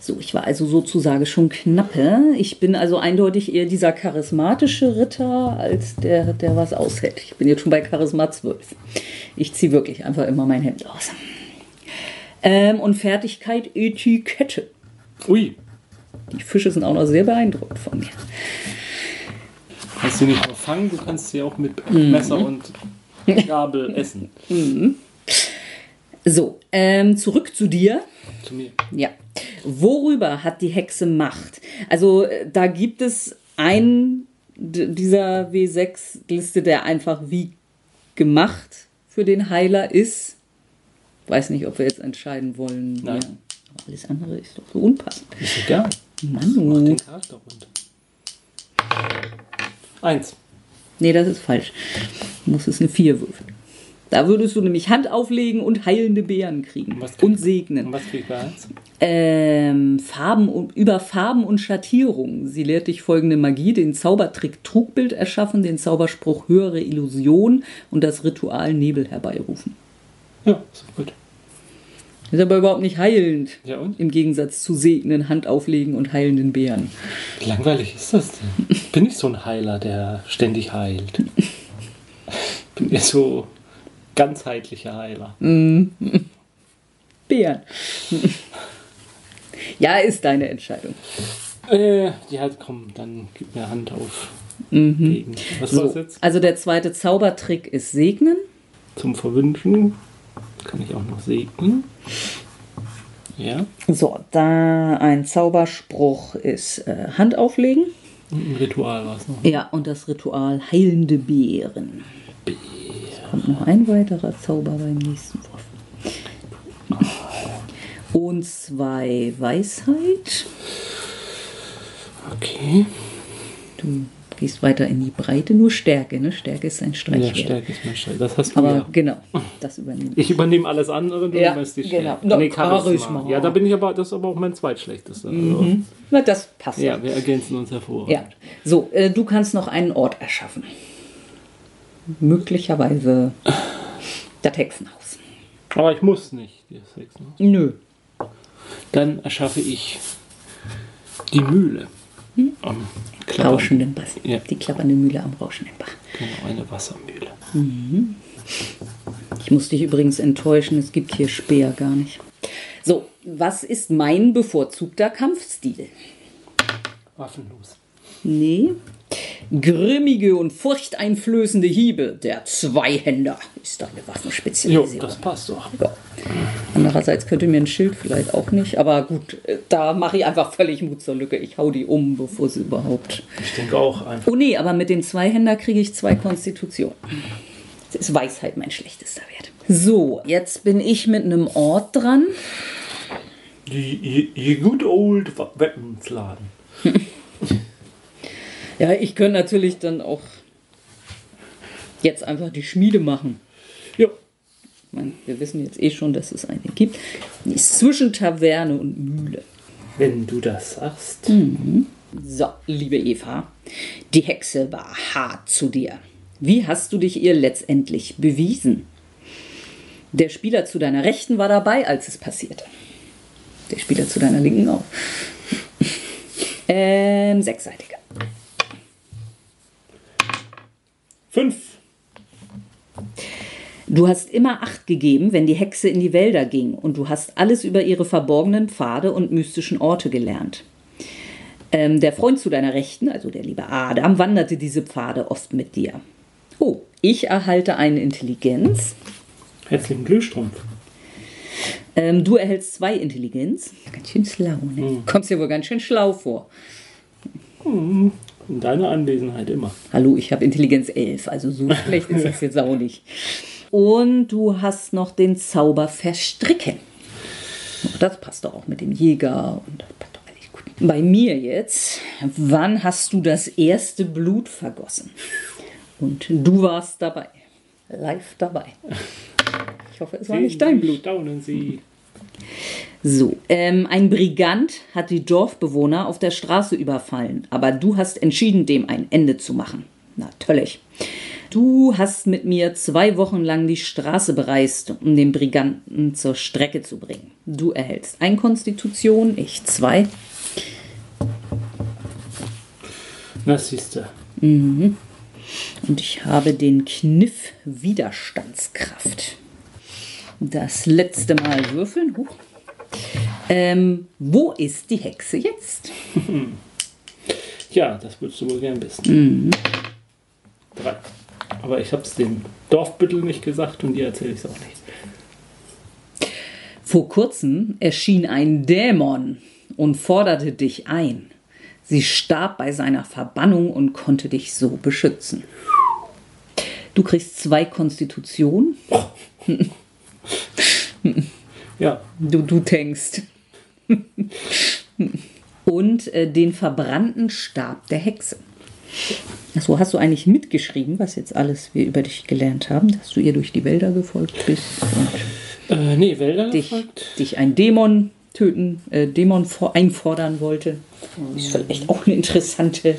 So, ich war also sozusagen schon knappe. Ich bin also eindeutig eher dieser charismatische Ritter als der, der was aushält. Ich bin jetzt schon bei Charisma 12. Ich ziehe wirklich einfach immer mein Hemd aus. Ähm, und Fertigkeit Etikette. Ui. Die Fische sind auch noch sehr beeindruckt von mir. Kannst du nicht nur fangen, du kannst sie auch mit mhm. Messer und Gabel essen. Mhm. So, ähm, zurück zu dir. Zu mir. Ja. Worüber hat die Hexe Macht? Also, äh, da gibt es einen dieser W6-Liste, der einfach wie gemacht für den Heiler ist weiß nicht, ob wir jetzt entscheiden wollen. Nein. Ja. alles andere ist doch so unpassend. Ist egal. Mann. den Charakter rund. Eins. Nee, das ist falsch. Du musst es eine vier würfeln. Da würdest du nämlich Hand auflegen und heilende Beeren kriegen. Und, und segnen. Und was krieg ich bei eins? Ähm, Farben und, über Farben und Schattierungen. Sie lehrt dich folgende Magie: den Zaubertrick Trugbild erschaffen, den Zauberspruch höhere Illusion und das Ritual Nebel herbeirufen. Ja, ist gut. Ist aber überhaupt nicht heilend. Ja und? Im Gegensatz zu segnen, Hand auflegen und heilenden Bären. Wie langweilig ist das denn? Ich bin nicht so ein Heiler, der ständig heilt. Ich bin eher so ganzheitlicher Heiler. Mm. Bären. ja, ist deine Entscheidung. Äh, ja, komm, dann gib mir Hand auf. Mhm. Was so, jetzt? Also der zweite Zaubertrick ist Segnen. Zum Verwünschen kann ich auch noch segnen. Ja. So, da ein Zauberspruch ist äh, Hand auflegen. Und ein Ritual war es noch. Ne? Ja, und das Ritual heilende Beeren. Beeren. Es kommt noch ein weiterer Zauber beim nächsten Wurf. Und zwei Weisheit. Okay. Du gehst weiter in die Breite, nur Stärke. Ne? Stärke ist ein Streichwert. Ja, Stärke ist mein Streichwert. Das hast du aber ja. genau, das übernehme ich. Ich übernehme alles andere, du ja, übernimmst die Stärke. Genau. Nee, Charisma. Ja, da bin ich aber, das ist aber auch mein zweitschlechtester. Mhm. Also. Na, das passt. Ja, wir ergänzen uns hervor. Ja. So, äh, du kannst noch einen Ort erschaffen. Möglicherweise das Hexenhaus. Aber ich muss nicht, das Hexenhaus. Nö. Dann erschaffe ich die Mühle. Hm? Am rauschenden Bach. Ja. Die klappernde Mühle am rauschenden Bach. Genau, eine Wassermühle. Mhm. Ich muss dich übrigens enttäuschen, es gibt hier Speer gar nicht. So, was ist mein bevorzugter Kampfstil? Waffenlos. Nee, Grimmige und furchteinflößende Hiebe, der Zweihänder, ist deine Waffenspezialisierung. Jo, das passt doch. Ja. Andererseits könnte mir ein Schild vielleicht auch nicht, aber gut, äh, da mache ich einfach völlig Mut zur Lücke. Ich hau die um, bevor sie überhaupt. Ich denke auch einfach. Oh nee, aber mit dem Zweihänder kriege ich zwei Konstitution. Das ist Weisheit mein schlechtester Wert. So, jetzt bin ich mit einem Ort dran. Die, die good old Weapons-Laden. Ja, ich könnte natürlich dann auch jetzt einfach die Schmiede machen. Ja. Meine, wir wissen jetzt eh schon, dass es eine gibt. Die ist zwischen Taverne und Mühle. Wenn du das sagst. Mhm. So, liebe Eva, die Hexe war hart zu dir. Wie hast du dich ihr letztendlich bewiesen? Der Spieler zu deiner Rechten war dabei, als es passierte. Der Spieler zu deiner Linken auch. Ähm, sechsseitiger. Fünf. Du hast immer Acht gegeben, wenn die Hexe in die Wälder ging, und du hast alles über ihre verborgenen Pfade und mystischen Orte gelernt. Ähm, der Freund zu deiner Rechten, also der liebe Adam, wanderte diese Pfade oft mit dir. Oh, ich erhalte eine Intelligenz. Herzlichen Glühstrumpf. Ähm, du erhältst zwei Intelligenz. Ganz schön schlau, ne? Mhm. Kommst dir wohl ganz schön schlau vor. Mhm. In deiner Anwesenheit immer. Hallo, ich habe Intelligenz 11, also so schlecht ist das jetzt auch nicht. Und du hast noch den Zauber Verstricken. Das passt doch auch mit dem Jäger und Bei mir jetzt, wann hast du das erste Blut vergossen? Und du warst dabei. Live dabei. Ich hoffe, es war nicht dein Blut. Staunen Sie. So, ähm, ein Brigant hat die Dorfbewohner auf der Straße überfallen, aber du hast entschieden, dem ein Ende zu machen. Natürlich. Du hast mit mir zwei Wochen lang die Straße bereist, um den Briganten zur Strecke zu bringen. Du erhältst ein Konstitution, ich zwei. Na, siehste. Mhm. Und ich habe den Kniff Widerstandskraft. Das letzte Mal würfeln. Huch. Ähm, wo ist die Hexe jetzt? ja, das würdest du wohl gern wissen. Mhm. Drei. Aber ich habe es dem Dorfbüttel nicht gesagt und dir erzähle ich es auch nicht. Vor kurzem erschien ein Dämon und forderte dich ein. Sie starb bei seiner Verbannung und konnte dich so beschützen. Du kriegst zwei Konstitutionen. ja. Du, du denkst. und äh, den verbrannten Stab der Hexe. Achso, hast du eigentlich mitgeschrieben, was jetzt alles wir über dich gelernt haben, dass du ihr durch die Wälder gefolgt bist? Und äh, nee, Wälder dich, gefolgt? Dich ein Dämon töten, äh, Dämon vor, einfordern wollte. Ist vielleicht auch eine interessante.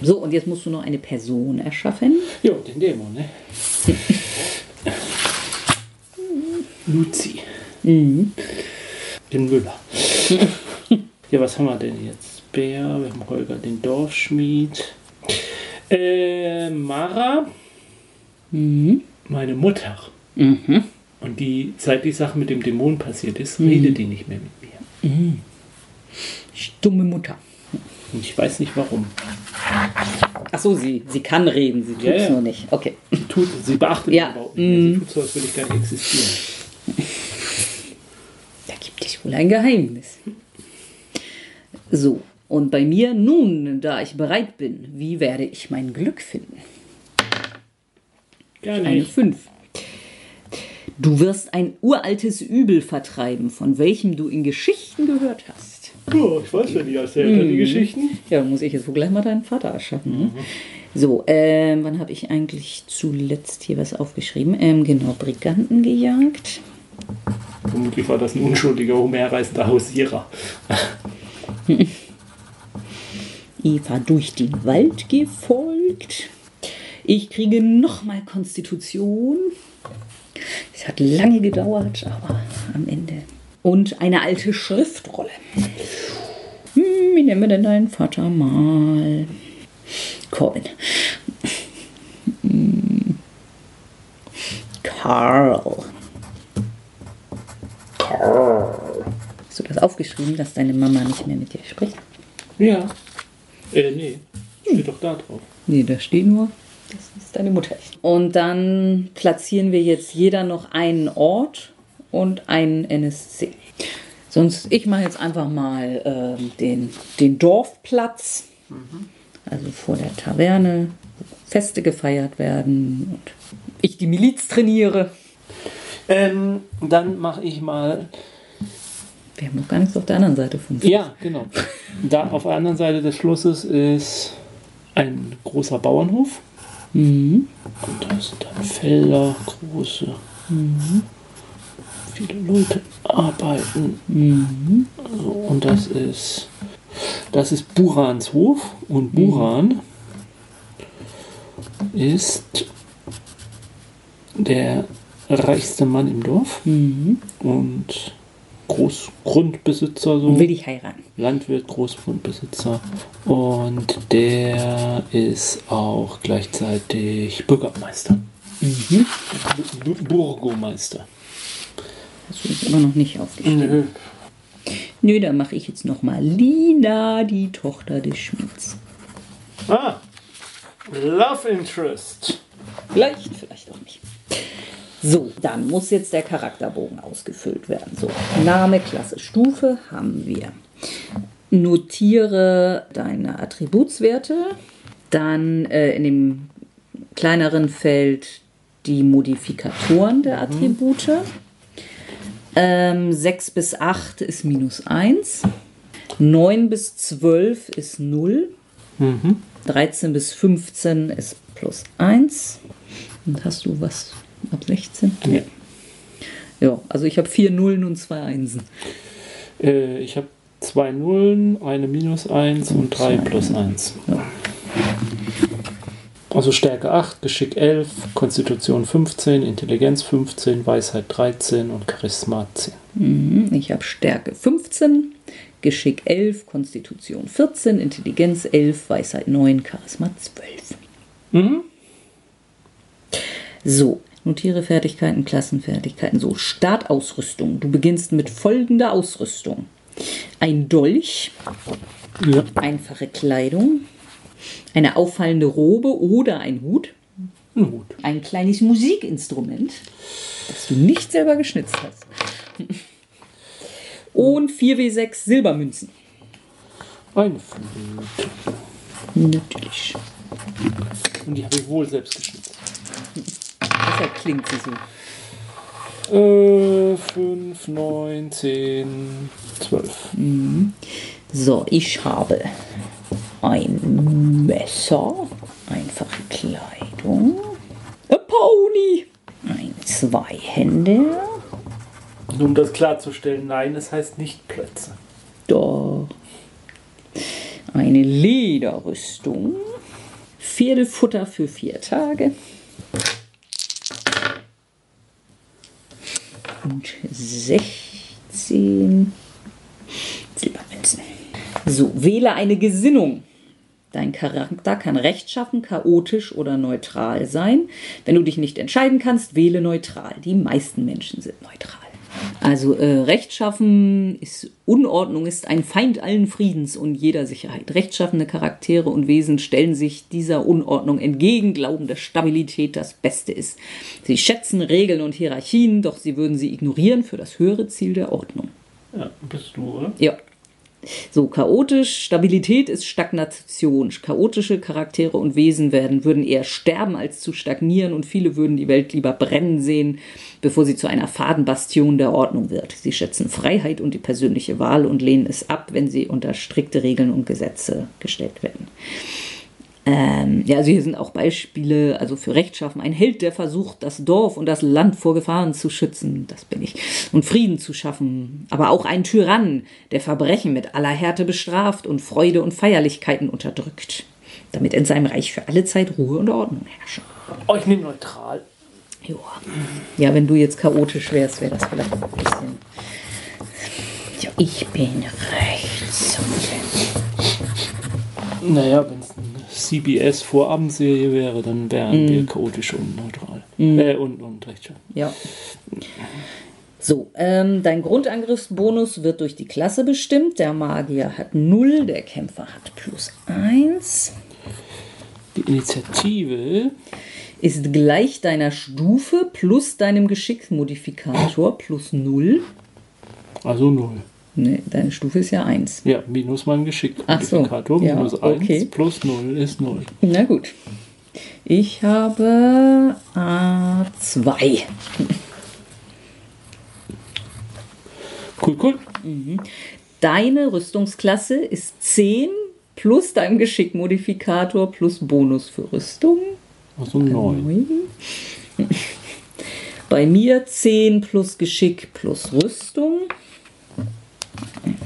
So, und jetzt musst du noch eine Person erschaffen. Jo, den Dämon, ne? Luzi. Mhm. Den Müller. ja, was haben wir denn jetzt? Bär, wir haben Holger den Dorfschmied. Äh, Mara, mhm. meine Mutter. Mhm. Und die, seit die Sache mit dem Dämon passiert ist, mhm. redet die nicht mehr mit mir. Mhm. Stumme Mutter. Und ich weiß nicht warum. Ach so, sie, sie kann reden, sie tut es ja, ja. nur nicht. Okay. Sie, tut, sie beachtet ja. überhaupt nicht mehr. Sie mhm. tut so, als würde ich gar nicht existieren. Da gibt es wohl ein Geheimnis. So, und bei mir nun, da ich bereit bin, wie werde ich mein Glück finden? Gar nicht. Eine 5. Du wirst ein uraltes Übel vertreiben, von welchem du in Geschichten gehört hast. Oh, ich weiß ja nicht, erzählt er die mhm. Geschichten? Ja, muss ich jetzt wohl gleich mal deinen Vater erschaffen. Ne? Mhm. So, ähm, wann habe ich eigentlich zuletzt hier was aufgeschrieben? Ähm, genau, Briganten gejagt. Vermutlich war das ein unschuldiger, umherreisender Hausierer. Eva durch den Wald gefolgt. Ich kriege nochmal Konstitution. Es hat lange gedauert, aber am Ende. Und eine alte Schriftrolle. Hm, wie nennen wir denn deinen Vater mal? Corbin. Hm. Carl. Hast du das aufgeschrieben, dass deine Mama nicht mehr mit dir spricht? Ja. Äh, nee. Steht doch da drauf. Nee, da steht nur, das ist deine Mutter. Und dann platzieren wir jetzt jeder noch einen Ort und einen NSC. Sonst, ich mache jetzt einfach mal äh, den, den Dorfplatz, mhm. also vor der Taverne, wo Feste gefeiert werden und ich die Miliz trainiere. Ähm, dann mache ich mal wir haben noch gar nichts auf der anderen Seite von Fluss. Ja, genau. Da auf der anderen Seite des Flusses ist ein großer Bauernhof. Mhm. Und da sind dann Felder, große. Mhm. Viele Leute arbeiten. Mhm. Und das ist das ist Burans Hof und Buran mhm. ist der reichste Mann im Dorf mhm. und Großgrundbesitzer. So. Und will dich heiraten. Landwirt, Großgrundbesitzer. Und der ist auch gleichzeitig Bürgermeister. Mhm. Burgomeister. Hast du immer noch nicht aufgeschrieben? Nö. Nö, da mache ich jetzt nochmal Lina, die Tochter des Schmieds. Ah, Love Interest. Vielleicht, vielleicht auch nicht. So, dann muss jetzt der Charakterbogen ausgefüllt werden. So, Name, Klasse, Stufe haben wir. Notiere deine Attributswerte. Dann äh, in dem kleineren Feld die Modifikatoren der Attribute. Ähm, 6 bis 8 ist minus 1. 9 bis 12 ist 0. Mhm. 13 bis 15 ist plus 1. Und hast du was ab 16? Ja. Ja, also ich habe vier Nullen und zwei Einsen. Äh, ich habe zwei Nullen, eine minus 1 und, und drei plus 1. Ja. Also Stärke 8, Geschick 11, Konstitution 15, Intelligenz 15, Weisheit 13 und Charisma 10. Mhm, ich habe Stärke 15, Geschick 11, Konstitution 14, Intelligenz 11, Weisheit 9, Charisma 12. Mhm. So, notiere Fertigkeiten, Klassenfertigkeiten. So, Startausrüstung. Du beginnst mit folgender Ausrüstung. Ein Dolch, ja. einfache Kleidung, eine auffallende Robe oder ein Hut. Ein Hut. Ein kleines Musikinstrument, das du nicht selber geschnitzt hast. Und 4W6 Silbermünzen. Eine Flöte. Natürlich. Und die habe ich wohl selbst geschnitzt. Klingt sie so. Äh, 5, 9, 10, 12. So, ich habe ein Messer, einfache Kleidung, ein Pony, ein Zweihänder. Nur um das klarzustellen, nein, es heißt nicht Plätze. Doch. Eine Lederrüstung, Pferdefutter für vier Tage. Und 16 Silbermünzen. So, wähle eine Gesinnung. Dein Charakter kann rechtschaffen, chaotisch oder neutral sein. Wenn du dich nicht entscheiden kannst, wähle neutral. Die meisten Menschen sind neutral. Also äh, rechtschaffen ist Unordnung ist ein Feind allen Friedens und jeder Sicherheit. Rechtschaffene Charaktere und Wesen stellen sich dieser Unordnung entgegen, glauben, dass Stabilität das Beste ist. Sie schätzen Regeln und Hierarchien, doch sie würden sie ignorieren für das höhere Ziel der Ordnung. Ja, bist du, oder? Ja. So, chaotisch, Stabilität ist Stagnation. Chaotische Charaktere und Wesen werden, würden eher sterben als zu stagnieren und viele würden die Welt lieber brennen sehen, bevor sie zu einer Fadenbastion der Ordnung wird. Sie schätzen Freiheit und die persönliche Wahl und lehnen es ab, wenn sie unter strikte Regeln und Gesetze gestellt werden. Ähm, ja, also hier sind auch Beispiele, also für Rechtschaffen. Ein Held, der versucht, das Dorf und das Land vor Gefahren zu schützen, das bin ich, und Frieden zu schaffen. Aber auch ein Tyrann, der Verbrechen mit aller Härte bestraft und Freude und Feierlichkeiten unterdrückt, damit in seinem Reich für alle Zeit Ruhe und Ordnung herrsche. Oh, ich nehme neutral. Ja. ja, wenn du jetzt chaotisch wärst, wäre das vielleicht ein bisschen. Ja, ich bin rechts. Naja, wenn es CBS Vorabendserie wäre, dann wären mm. wir chaotisch und neutral. Mm. Äh, und, und rechtschaffen. Ja. So, ähm, dein Grundangriffsbonus wird durch die Klasse bestimmt. Der Magier hat 0, der Kämpfer hat plus 1. Die Initiative ist gleich deiner Stufe plus deinem Geschicksmodifikator plus 0. Also 0. Nee, deine Stufe ist ja 1. Ja, minus mein Geschickmodifikator. So, minus ja, 1 okay. plus 0 ist 0. Na gut. Ich habe A2. Cool, cool. Mhm. Deine Rüstungsklasse ist 10 plus dein Geschickmodifikator plus Bonus für Rüstung. Also 9. Bei mir 10 plus Geschick plus Rüstung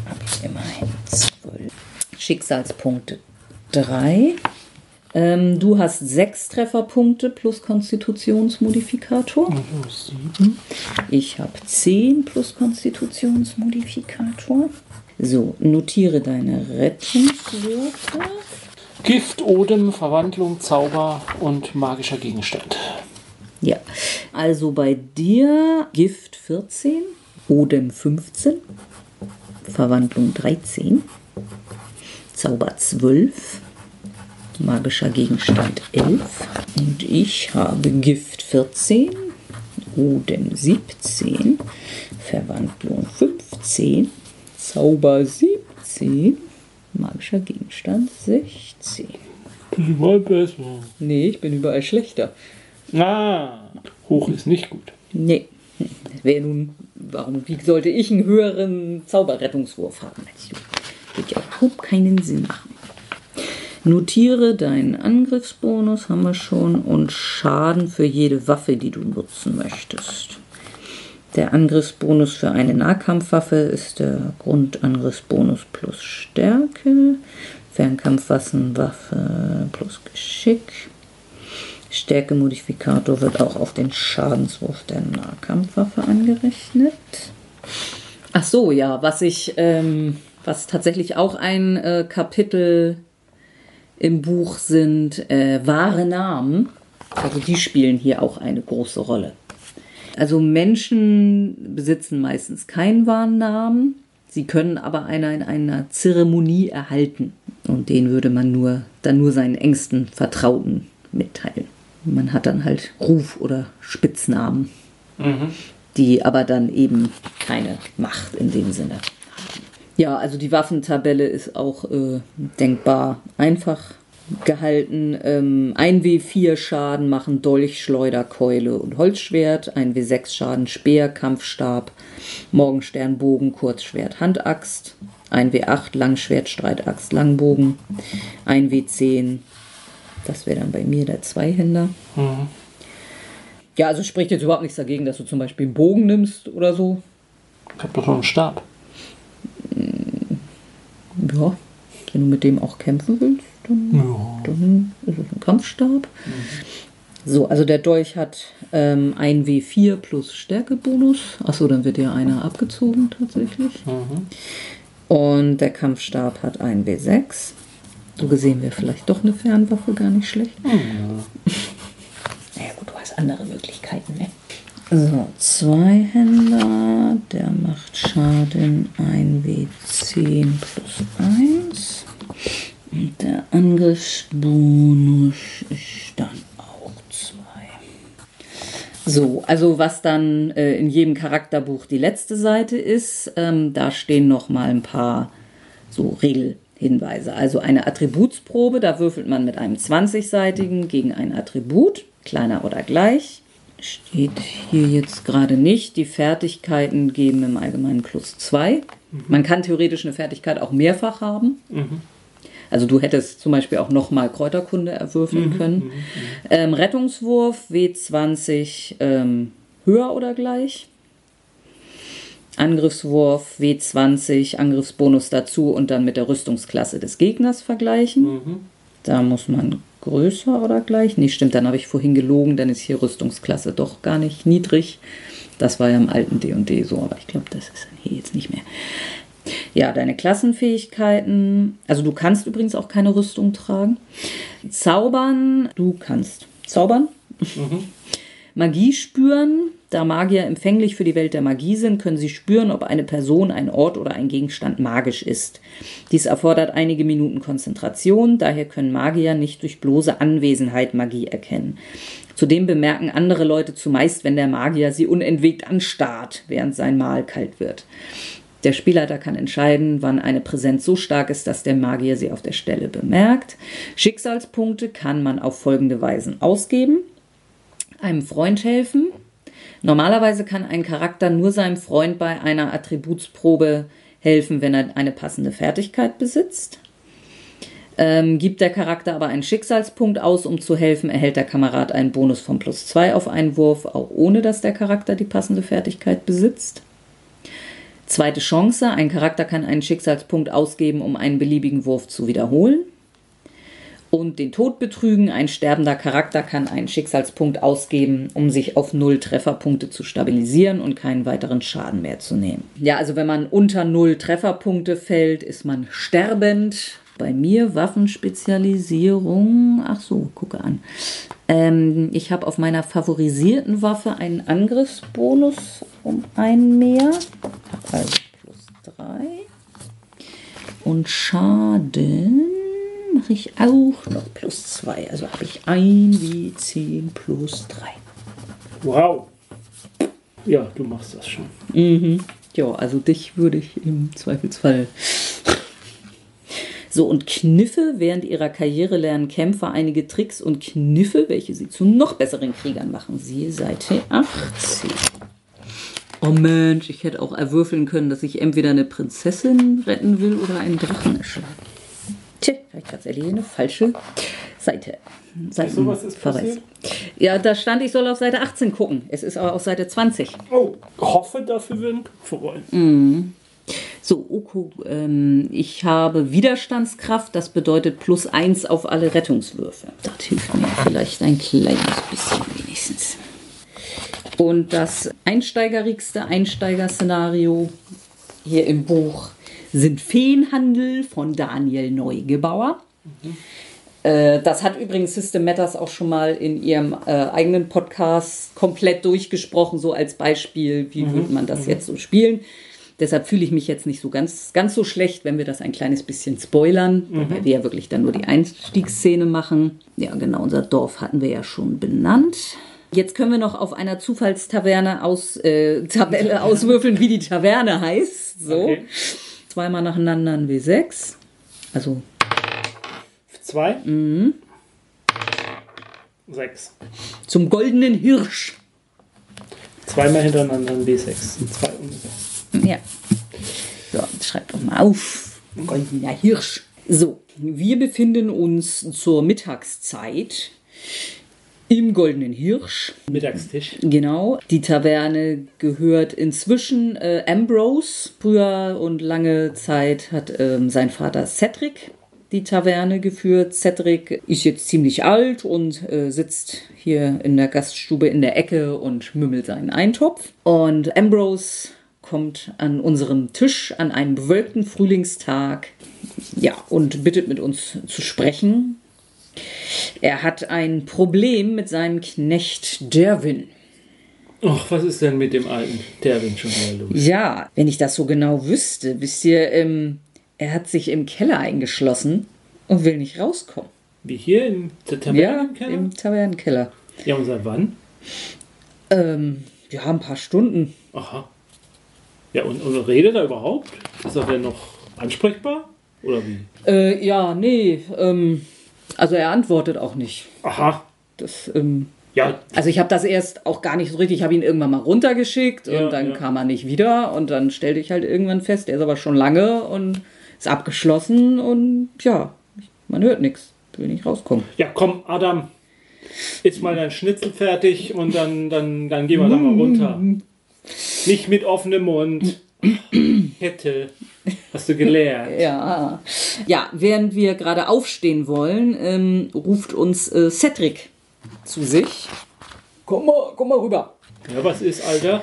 habe ich immerhin 12. Schicksalspunkte 3. Ähm, du hast 6 Trefferpunkte plus Konstitutionsmodifikator. Also 7. Ich habe 10 plus Konstitutionsmodifikator. So, notiere deine Rettungswürfe. Gift, Odem, Verwandlung, Zauber und magischer Gegenstand. Ja, also bei dir Gift 14, Odem 15, Verwandlung 13. Zauber 12. Magischer Gegenstand 11. Und ich habe Gift 14. Odem 17. Verwandlung 15. Zauber 17. Magischer Gegenstand 16. Überall besser. Nee, ich bin überall schlechter. Ah, hoch ist nicht gut. Nee. Wer nun, warum, sollte ich einen höheren Zauberrettungswurf haben als du? Wird ja überhaupt keinen Sinn machen. Notiere deinen Angriffsbonus, haben wir schon, und Schaden für jede Waffe, die du nutzen möchtest. Der Angriffsbonus für eine Nahkampfwaffe ist der Grundangriffsbonus plus Stärke. Fernkampfwaffenwaffe plus Geschick. Stärkemodifikator wird auch auf den Schadenswurf der Nahkampfwaffe angerechnet. Ach so, ja, was ich, ähm, was tatsächlich auch ein äh, Kapitel im Buch sind, äh, wahre Namen. Also die spielen hier auch eine große Rolle. Also Menschen besitzen meistens keinen wahren Namen. Sie können aber einer in einer Zeremonie erhalten. Und den würde man nur, dann nur seinen engsten Vertrauten mitteilen. Man hat dann halt Ruf oder Spitznamen, mhm. die aber dann eben keine Macht in dem Sinne haben. Ja, also die Waffentabelle ist auch äh, denkbar einfach gehalten. Ähm, ein W4 Schaden machen Dolch, Schleuder, Keule und Holzschwert. Ein W6 Schaden Speer, Kampfstab, Morgenstern, Bogen, Kurzschwert, Handaxt. Ein W8 Langschwert, Streitaxt, Langbogen. Ein W10 das wäre dann bei mir der Zweihänder. Mhm. Ja, also spricht jetzt überhaupt nichts dagegen, dass du zum Beispiel einen Bogen nimmst oder so. Ich habe doch noch einen Stab. Ja, wenn du mit dem auch kämpfen willst, dann, ja. dann ist es ein Kampfstab. Mhm. So, also der Dolch hat ähm, ein W4 plus Stärkebonus. Achso, dann wird ja einer abgezogen tatsächlich. Mhm. Und der Kampfstab hat ein W6. So gesehen wäre vielleicht doch eine Fernwaffe gar nicht schlecht. Ja. naja gut, du hast andere Möglichkeiten, ne? So, zwei Händer, der macht Schaden 1W10 plus 1. Und der Angriffsbonus ist dann auch 2. So, also was dann äh, in jedem Charakterbuch die letzte Seite ist, ähm, da stehen noch mal ein paar so Regel Hinweise. Also eine Attributsprobe, da würfelt man mit einem 20-seitigen gegen ein Attribut, kleiner oder gleich. Steht hier jetzt gerade nicht. Die Fertigkeiten geben im Allgemeinen plus 2. Mhm. Man kann theoretisch eine Fertigkeit auch mehrfach haben. Mhm. Also du hättest zum Beispiel auch nochmal Kräuterkunde erwürfeln mhm. können. Mhm. Ähm, Rettungswurf W20 ähm, höher oder gleich. Angriffswurf W20, Angriffsbonus dazu und dann mit der Rüstungsklasse des Gegners vergleichen. Mhm. Da muss man größer oder gleich. Nee, stimmt, dann habe ich vorhin gelogen, dann ist hier Rüstungsklasse doch gar nicht niedrig. Das war ja im alten D&D so, aber ich glaube, das ist hier jetzt nicht mehr. Ja, deine Klassenfähigkeiten. Also du kannst übrigens auch keine Rüstung tragen. Zaubern, du kannst zaubern. Mhm. Magie spüren. Da Magier empfänglich für die Welt der Magie sind, können sie spüren, ob eine Person, ein Ort oder ein Gegenstand magisch ist. Dies erfordert einige Minuten Konzentration, daher können Magier nicht durch bloße Anwesenheit Magie erkennen. Zudem bemerken andere Leute zumeist, wenn der Magier sie unentwegt anstarrt, während sein Mahl kalt wird. Der Spielleiter kann entscheiden, wann eine Präsenz so stark ist, dass der Magier sie auf der Stelle bemerkt. Schicksalspunkte kann man auf folgende Weisen ausgeben einem Freund helfen. Normalerweise kann ein Charakter nur seinem Freund bei einer Attributsprobe helfen, wenn er eine passende Fertigkeit besitzt. Ähm, gibt der Charakter aber einen Schicksalspunkt aus, um zu helfen, erhält der Kamerad einen Bonus von plus 2 auf einen Wurf, auch ohne dass der Charakter die passende Fertigkeit besitzt. Zweite Chance, ein Charakter kann einen Schicksalspunkt ausgeben, um einen beliebigen Wurf zu wiederholen und den Tod betrügen. Ein sterbender Charakter kann einen Schicksalspunkt ausgeben, um sich auf null Trefferpunkte zu stabilisieren und keinen weiteren Schaden mehr zu nehmen. Ja, also wenn man unter null Trefferpunkte fällt, ist man sterbend. Bei mir Waffenspezialisierung. Ach so, gucke an. Ähm, ich habe auf meiner favorisierten Waffe einen Angriffsbonus um einen mehr. Also plus drei. Und Schaden mache ich auch noch plus 2. Also habe ich 1 wie 10 plus 3. Wow. Ja, du machst das schon. Mhm. Ja, also dich würde ich im Zweifelsfall. So, und Kniffe. Während ihrer Karriere lernen Kämpfer einige Tricks und Kniffe, welche sie zu noch besseren Kriegern machen. Siehe Seite 18. Oh Mensch, ich hätte auch erwürfeln können, dass ich entweder eine Prinzessin retten will oder einen Drachen erschlagen. Ich tatsächlich eine falsche Seite. Seiten so was ist passiert? Ja, da stand, ich soll auf Seite 18 gucken. Es ist aber auf Seite 20. Oh, hoffe, dafür wir einen Köpfe rollen. Mhm. So, Oko, ähm, ich habe Widerstandskraft, das bedeutet plus 1 auf alle Rettungswürfe. Das hilft mir vielleicht ein kleines bisschen wenigstens. Und das einsteigerigste Einsteigerszenario hier im Buch sind Feenhandel von Daniel Neugebauer. Mhm. Das hat übrigens System Matters auch schon mal in ihrem äh, eigenen Podcast komplett durchgesprochen, so als Beispiel, wie mhm. würde man das mhm. jetzt so spielen. Deshalb fühle ich mich jetzt nicht so ganz, ganz so schlecht, wenn wir das ein kleines bisschen spoilern, mhm. weil wir ja wirklich dann nur die Einstiegsszene machen. Ja, genau, unser Dorf hatten wir ja schon benannt. Jetzt können wir noch auf einer Zufallstaverne aus, äh, Tabelle auswürfeln, wie die Taverne heißt. So. Okay. Zweimal nacheinander ein W6. Also. Zwei. Mhm. Sechs. Zum goldenen Hirsch. Zweimal hintereinander ein W6. Zwei und sechs. Ja. So, schreibt doch mal auf. Goldener Hirsch. So, wir befinden uns zur Mittagszeit im Goldenen Hirsch. Mittagstisch. Genau. Die Taverne gehört inzwischen äh, Ambrose. Früher und lange Zeit hat ähm, sein Vater Cedric die Taverne geführt. Cedric ist jetzt ziemlich alt und äh, sitzt hier in der Gaststube in der Ecke und mümmelt seinen Eintopf. Und Ambrose kommt an unseren Tisch an einem bewölkten Frühlingstag ja, und bittet mit uns zu sprechen. Er hat ein Problem mit seinem Knecht Derwin. Ach, was ist denn mit dem alten Derwin schon wieder los? Ja, wenn ich das so genau wüsste, wisst ihr, ähm, er hat sich im Keller eingeschlossen und will nicht rauskommen. Wie hier im Tavernenkeller? Ja, im Tavernenkeller. Ja, und seit wann? Ähm, ja, ein paar Stunden. Aha. Ja, und, und redet er überhaupt? Ist er denn noch ansprechbar? Oder wie? Äh, ja, nee. Ähm, also er antwortet auch nicht. Aha. Das, ähm, ja. Also ich habe das erst auch gar nicht so richtig, ich habe ihn irgendwann mal runtergeschickt ja, und dann ja. kam er nicht wieder und dann stellte ich halt irgendwann fest, er ist aber schon lange und ist abgeschlossen und ja, man hört nichts, will nicht rauskommen. Ja, komm, Adam, ist mal dein Schnitzel fertig und dann, dann, dann gehen wir da mal runter. Nicht mit offenem Mund. Hätte. Hast du gelernt. ja. Ja, während wir gerade aufstehen wollen, ähm, ruft uns äh, Cedric zu sich. Komm mal, komm mal rüber. Ja, was ist, Alter?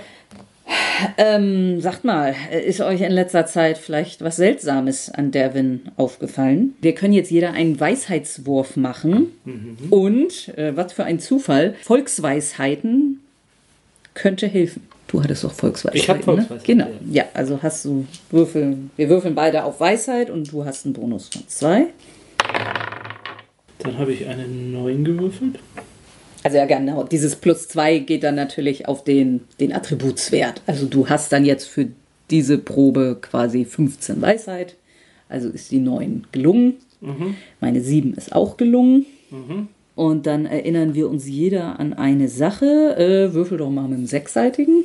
Ähm, sagt mal, ist euch in letzter Zeit vielleicht was Seltsames an Derwin aufgefallen? Wir können jetzt jeder einen Weisheitswurf machen. Mhm. Und, äh, was für ein Zufall, Volksweisheiten könnte helfen. Du hattest doch Volksweisheit. Ich habe Volksweisheit. Ne? Genau. Ja, also hast du Würfel. Wir würfeln beide auf Weisheit und du hast einen Bonus von zwei. Dann habe ich einen neuen gewürfelt. Also ja, genau. Dieses plus zwei geht dann natürlich auf den, den Attributswert. Also du hast dann jetzt für diese Probe quasi 15 Weisheit. Also ist die 9 gelungen. Mhm. Meine 7 ist auch gelungen. Mhm. Und dann erinnern wir uns jeder an eine Sache. Äh, würfel doch mal mit einem sechsseitigen.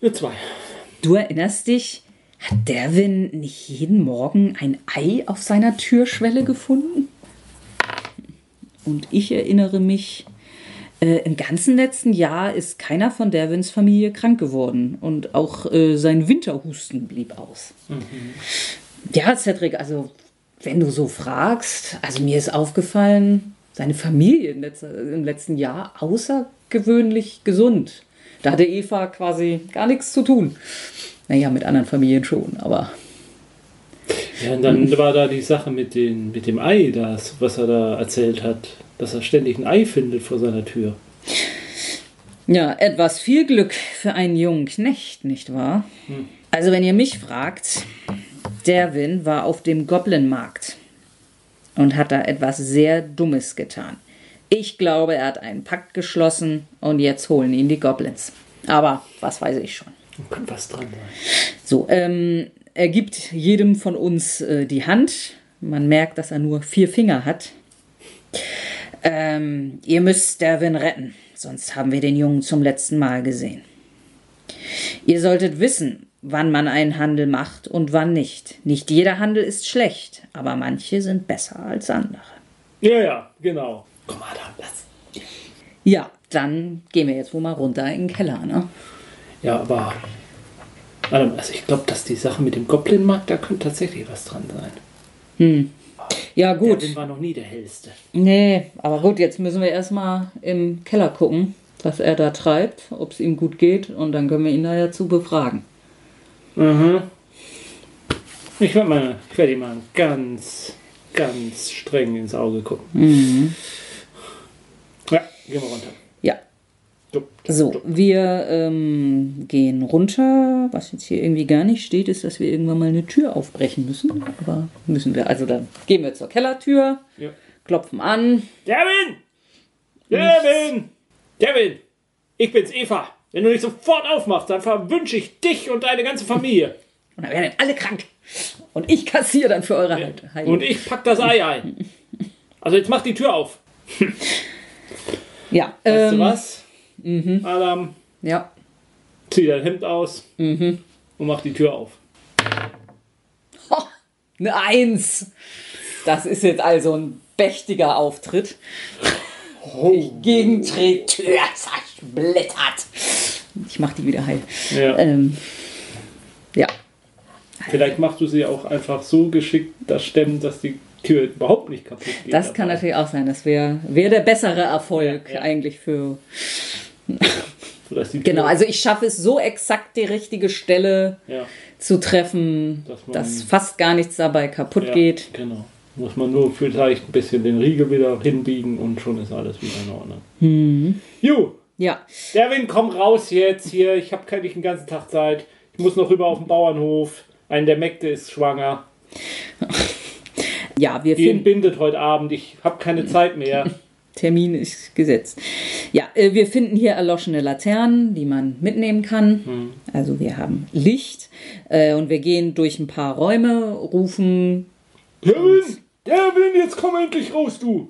Eine zwei. Du erinnerst dich, hat Derwin nicht jeden Morgen ein Ei auf seiner Türschwelle gefunden? Und ich erinnere mich, äh, im ganzen letzten Jahr ist keiner von Derwins Familie krank geworden. Und auch äh, sein Winterhusten blieb aus. Mhm. Ja, Cedric, also wenn du so fragst, also mir ist aufgefallen, seine Familie im letzten Jahr außergewöhnlich gesund. Da hatte Eva quasi gar nichts zu tun. Naja, mit anderen Familien schon, aber. Ja, und dann war da die Sache mit, den, mit dem Ei, das, was er da erzählt hat, dass er ständig ein Ei findet vor seiner Tür. Ja, etwas viel Glück für einen jungen Knecht, nicht wahr? Hm. Also, wenn ihr mich fragt, Derwin war auf dem Goblin-Markt und hat da etwas sehr Dummes getan. Ich glaube, er hat einen Pakt geschlossen und jetzt holen ihn die Goblins. Aber was weiß ich schon. Könnte was dran sein. So, ähm, er gibt jedem von uns äh, die Hand. Man merkt, dass er nur vier Finger hat. Ähm, ihr müsst Derwin retten, sonst haben wir den Jungen zum letzten Mal gesehen. Ihr solltet wissen, wann man einen Handel macht und wann nicht. Nicht jeder Handel ist schlecht, aber manche sind besser als andere. Ja, ja, genau. Komm mal da, lass. Ja, dann gehen wir jetzt wohl mal runter in den Keller, ne? Ja, aber. Also ich glaube, dass die Sache mit dem Goblin-Markt, da könnte tatsächlich was dran sein. Hm. Ja, gut. Der war noch nie der hellste. Nee, aber gut, jetzt müssen wir erstmal im Keller gucken, was er da treibt, ob es ihm gut geht und dann können wir ihn da ja zu befragen. Mhm. Ich werde mal, ich werde ihm mal ganz, ganz streng ins Auge gucken. Mhm. Ja, gehen wir runter. Ja. Dup, dup, So, dup. wir ähm, gehen runter. Was jetzt hier irgendwie gar nicht steht, ist, dass wir irgendwann mal eine Tür aufbrechen müssen. Aber müssen wir. Also dann gehen wir zur Kellertür, Ja. klopfen an. Devin! Devin! Devin! Ich bin's, Eva. Wenn du nicht sofort aufmachst, dann verwünsche ich dich und deine ganze Familie. Und dann werden alle krank. Und ich kassiere dann für eure Heil- Heilung. Und ich pack das Ei ein. Also jetzt mach die Tür auf. ja, Weißt ähm, du was? Adam, Ja. zieh dein Hemd aus und mach die Tür auf. Ho, eine Eins. Das ist jetzt also ein mächtiger Auftritt. Gegenträgt, Tür zersplittert. Ich mach die wieder heil. Ja. Ähm, ja. Vielleicht machst du sie auch einfach so geschickt das Stemmen, dass die Tür überhaupt nicht kaputt geht. Das kann dabei. natürlich auch sein. Das wäre wär der bessere Erfolg Ja, ja. eigentlich für. Genau, also ich schaffe es so exakt die richtige Stelle ja, zu treffen, Dass dass fast gar nichts dabei kaputt geht. Genau. Muss man nur vielleicht ein bisschen den Riegel wieder hinbiegen und schon ist alles wieder in Ordnung. Mhm. Ju, Ja, Derwin, komm raus jetzt hier. Ich habe nicht den ganzen Tag Zeit. Ich muss noch rüber auf den Bauernhof. Ein der Mägde ist schwanger. ja, wir Die finden. entbindet heute Abend. Ich habe keine Zeit mehr. Termin ist gesetzt. Ja, äh, wir finden hier erloschene Laternen, die man mitnehmen kann. Also wir haben Licht äh, und wir gehen durch ein paar Räume, rufen Derwin! Derwin, jetzt komm endlich raus, du!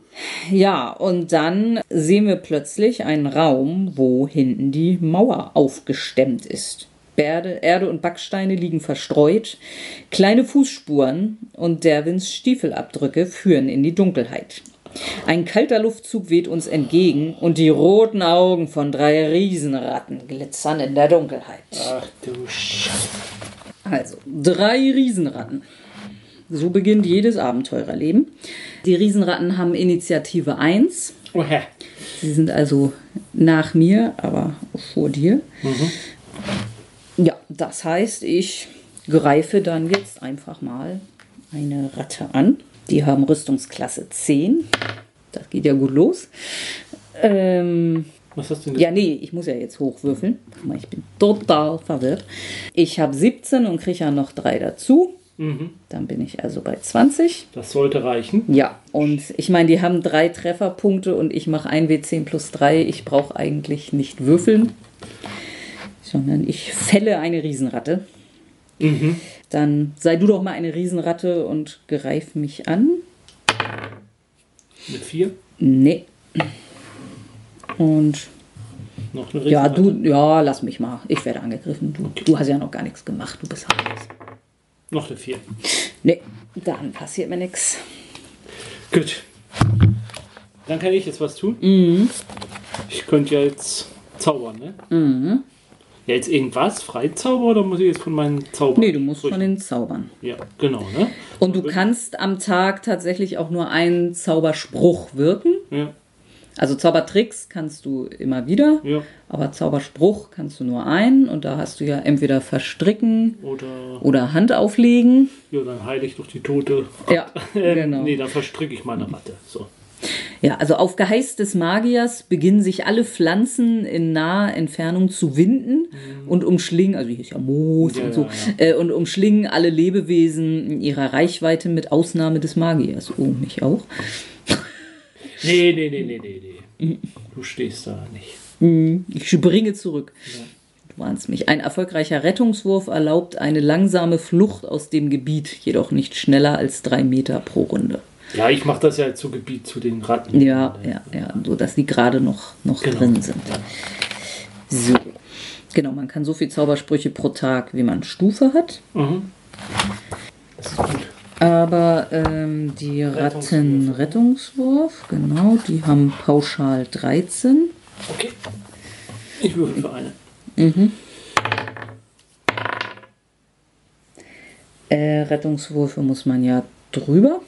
Ja, und dann sehen wir plötzlich einen Raum, wo hinten die Mauer aufgestemmt ist. Erde, Erde und Backsteine liegen verstreut, kleine Fußspuren und Derwins Stiefelabdrücke führen in die Dunkelheit. Ein kalter Luftzug weht uns entgegen und die roten Augen von drei Riesenratten glitzern in der Dunkelheit. Ach du Scheiße. Also, drei Riesenratten. So beginnt jedes Abenteurerleben. Die Riesenratten haben Initiative 1. Oh, hä. Sie sind also nach mir, aber vor dir. Ja, das heißt, ich greife dann jetzt einfach mal eine Ratte an. Die haben Rüstungsklasse 10. Das geht ja gut los. Ähm, Was hast du denn ja, nee, ich muss ja jetzt hochwürfeln. Guck mal, Ich bin total verwirrt. Ich habe 17 und kriege ja noch 3 dazu. Dann bin ich also bei 20. Das sollte reichen. Ja, und ich meine, die haben drei Trefferpunkte und ich mache 1 W10 plus 3. Ich brauche eigentlich nicht würfeln, sondern ich fälle eine Riesenratte. Dann sei du doch mal eine Riesenratte und greif mich an. Mit vier. Nee. Und Noch eine ja, Riesenratte. du, ja, lass mich mal. Ich werde angegriffen. Du, du hast ja noch gar nichts gemacht. Du bist harmlos. Noch eine vier. Nee, dann passiert mir nichts. Gut. Dann kann ich jetzt was tun. Mhm. Ich könnte ja jetzt zaubern, ne? Ja, jetzt irgendwas? Freizauber oder muss ich jetzt von meinen Zaubern? Nee, du musst von den Zaubern. Ja, genau, ne? Und du kannst am Tag tatsächlich auch nur einen Zauberspruch wirken. Ja, Also Zaubertricks kannst du immer wieder, ja. aber Zauberspruch kannst du nur einen. Und da hast du ja entweder verstricken Oder, oder Hand auflegen. ja, dann heile ich doch die Tote. Ja, Ähm, genau. Nee, dann verstricke ich meine Ratte. So. Ja, also auf Geheiß des Magiers beginnen sich alle Pflanzen in naher Entfernung zu winden mhm. und umschlingen, also hier ist ja Moos ja, und so, ja, ja. Äh, und umschlingen alle Lebewesen in ihrer Reichweite mit Ausnahme des Magiers. Oh, mich auch. Nee, nee, nee, nee, nee, nee. Du stehst da nicht. Mhm. Ich springe zurück. Du warnst mich. Ein erfolgreicher Rettungswurf erlaubt eine langsame Flucht aus dem Gebiet, jedoch nicht schneller als drei Meter pro Runde. Ja, ich mache das ja zu Gebiet zu den Ratten. Ja, ja, ja, so dass die gerade noch, noch genau. drin sind. So. Genau, man kann so viel Zaubersprüche pro Tag, wie man Stufe hat. Mhm. Aber ähm, die Ratten Rettungswurf, genau, die haben pauschal 13. Okay. Ich würfel für eine. Mhm. Äh, Rettungswürfe muss man ja drüber.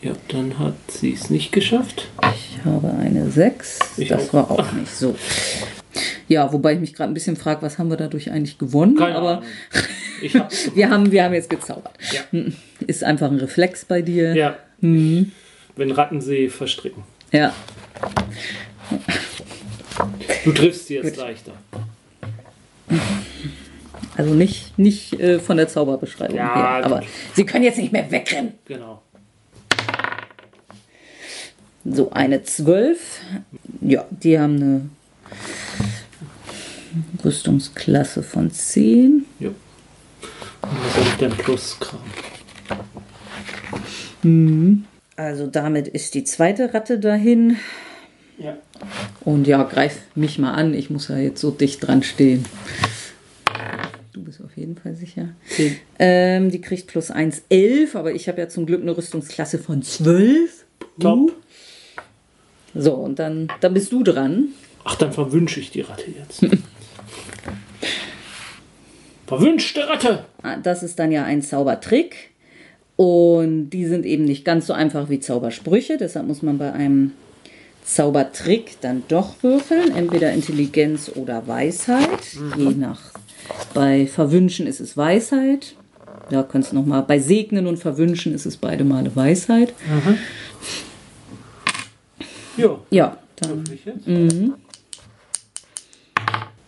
Ja, dann hat sie es nicht geschafft. Ich habe eine 6. Ich das auch. war auch nicht so. Ja, wobei ich mich gerade ein bisschen frage, was haben wir dadurch eigentlich gewonnen? Keine Aber wir, haben, wir haben jetzt gezaubert. Ja. Hm, ist einfach ein Reflex bei dir. Ja. Mhm. Wenn Rattensee verstricken. Ja. Du triffst sie jetzt Gut. leichter. Also nicht, nicht äh, von der Zauberbeschreibung ja, her, aber sie können jetzt nicht mehr wegrennen. Genau. So, eine 12. Ja, die haben eine Rüstungsklasse von 10. Ja. Und was ist denn Pluskram? Mhm. Also damit ist die zweite Ratte dahin. Ja. Und ja, greif mich mal an. Ich muss ja jetzt so dicht dran stehen. Du bist auf jeden Fall sicher. Okay. Ähm, die kriegt plus 1, 11, aber ich habe ja zum Glück eine Rüstungsklasse von 12. Top. So, und dann, dann bist du dran. Ach, dann verwünsche ich die Ratte jetzt. Verwünschte Ratte! Ah, das ist dann ja ein Zaubertrick. Und die sind eben nicht ganz so einfach wie Zaubersprüche. Deshalb muss man bei einem Zaubertrick dann doch würfeln. Entweder Intelligenz oder Weisheit. Mhm. Je nach. Bei Verwünschen ist es Weisheit. Ja, kannst du nochmal. Bei Segnen und Verwünschen ist es beide Male Weisheit. Mhm. Ja. Ja. Dann, mhm.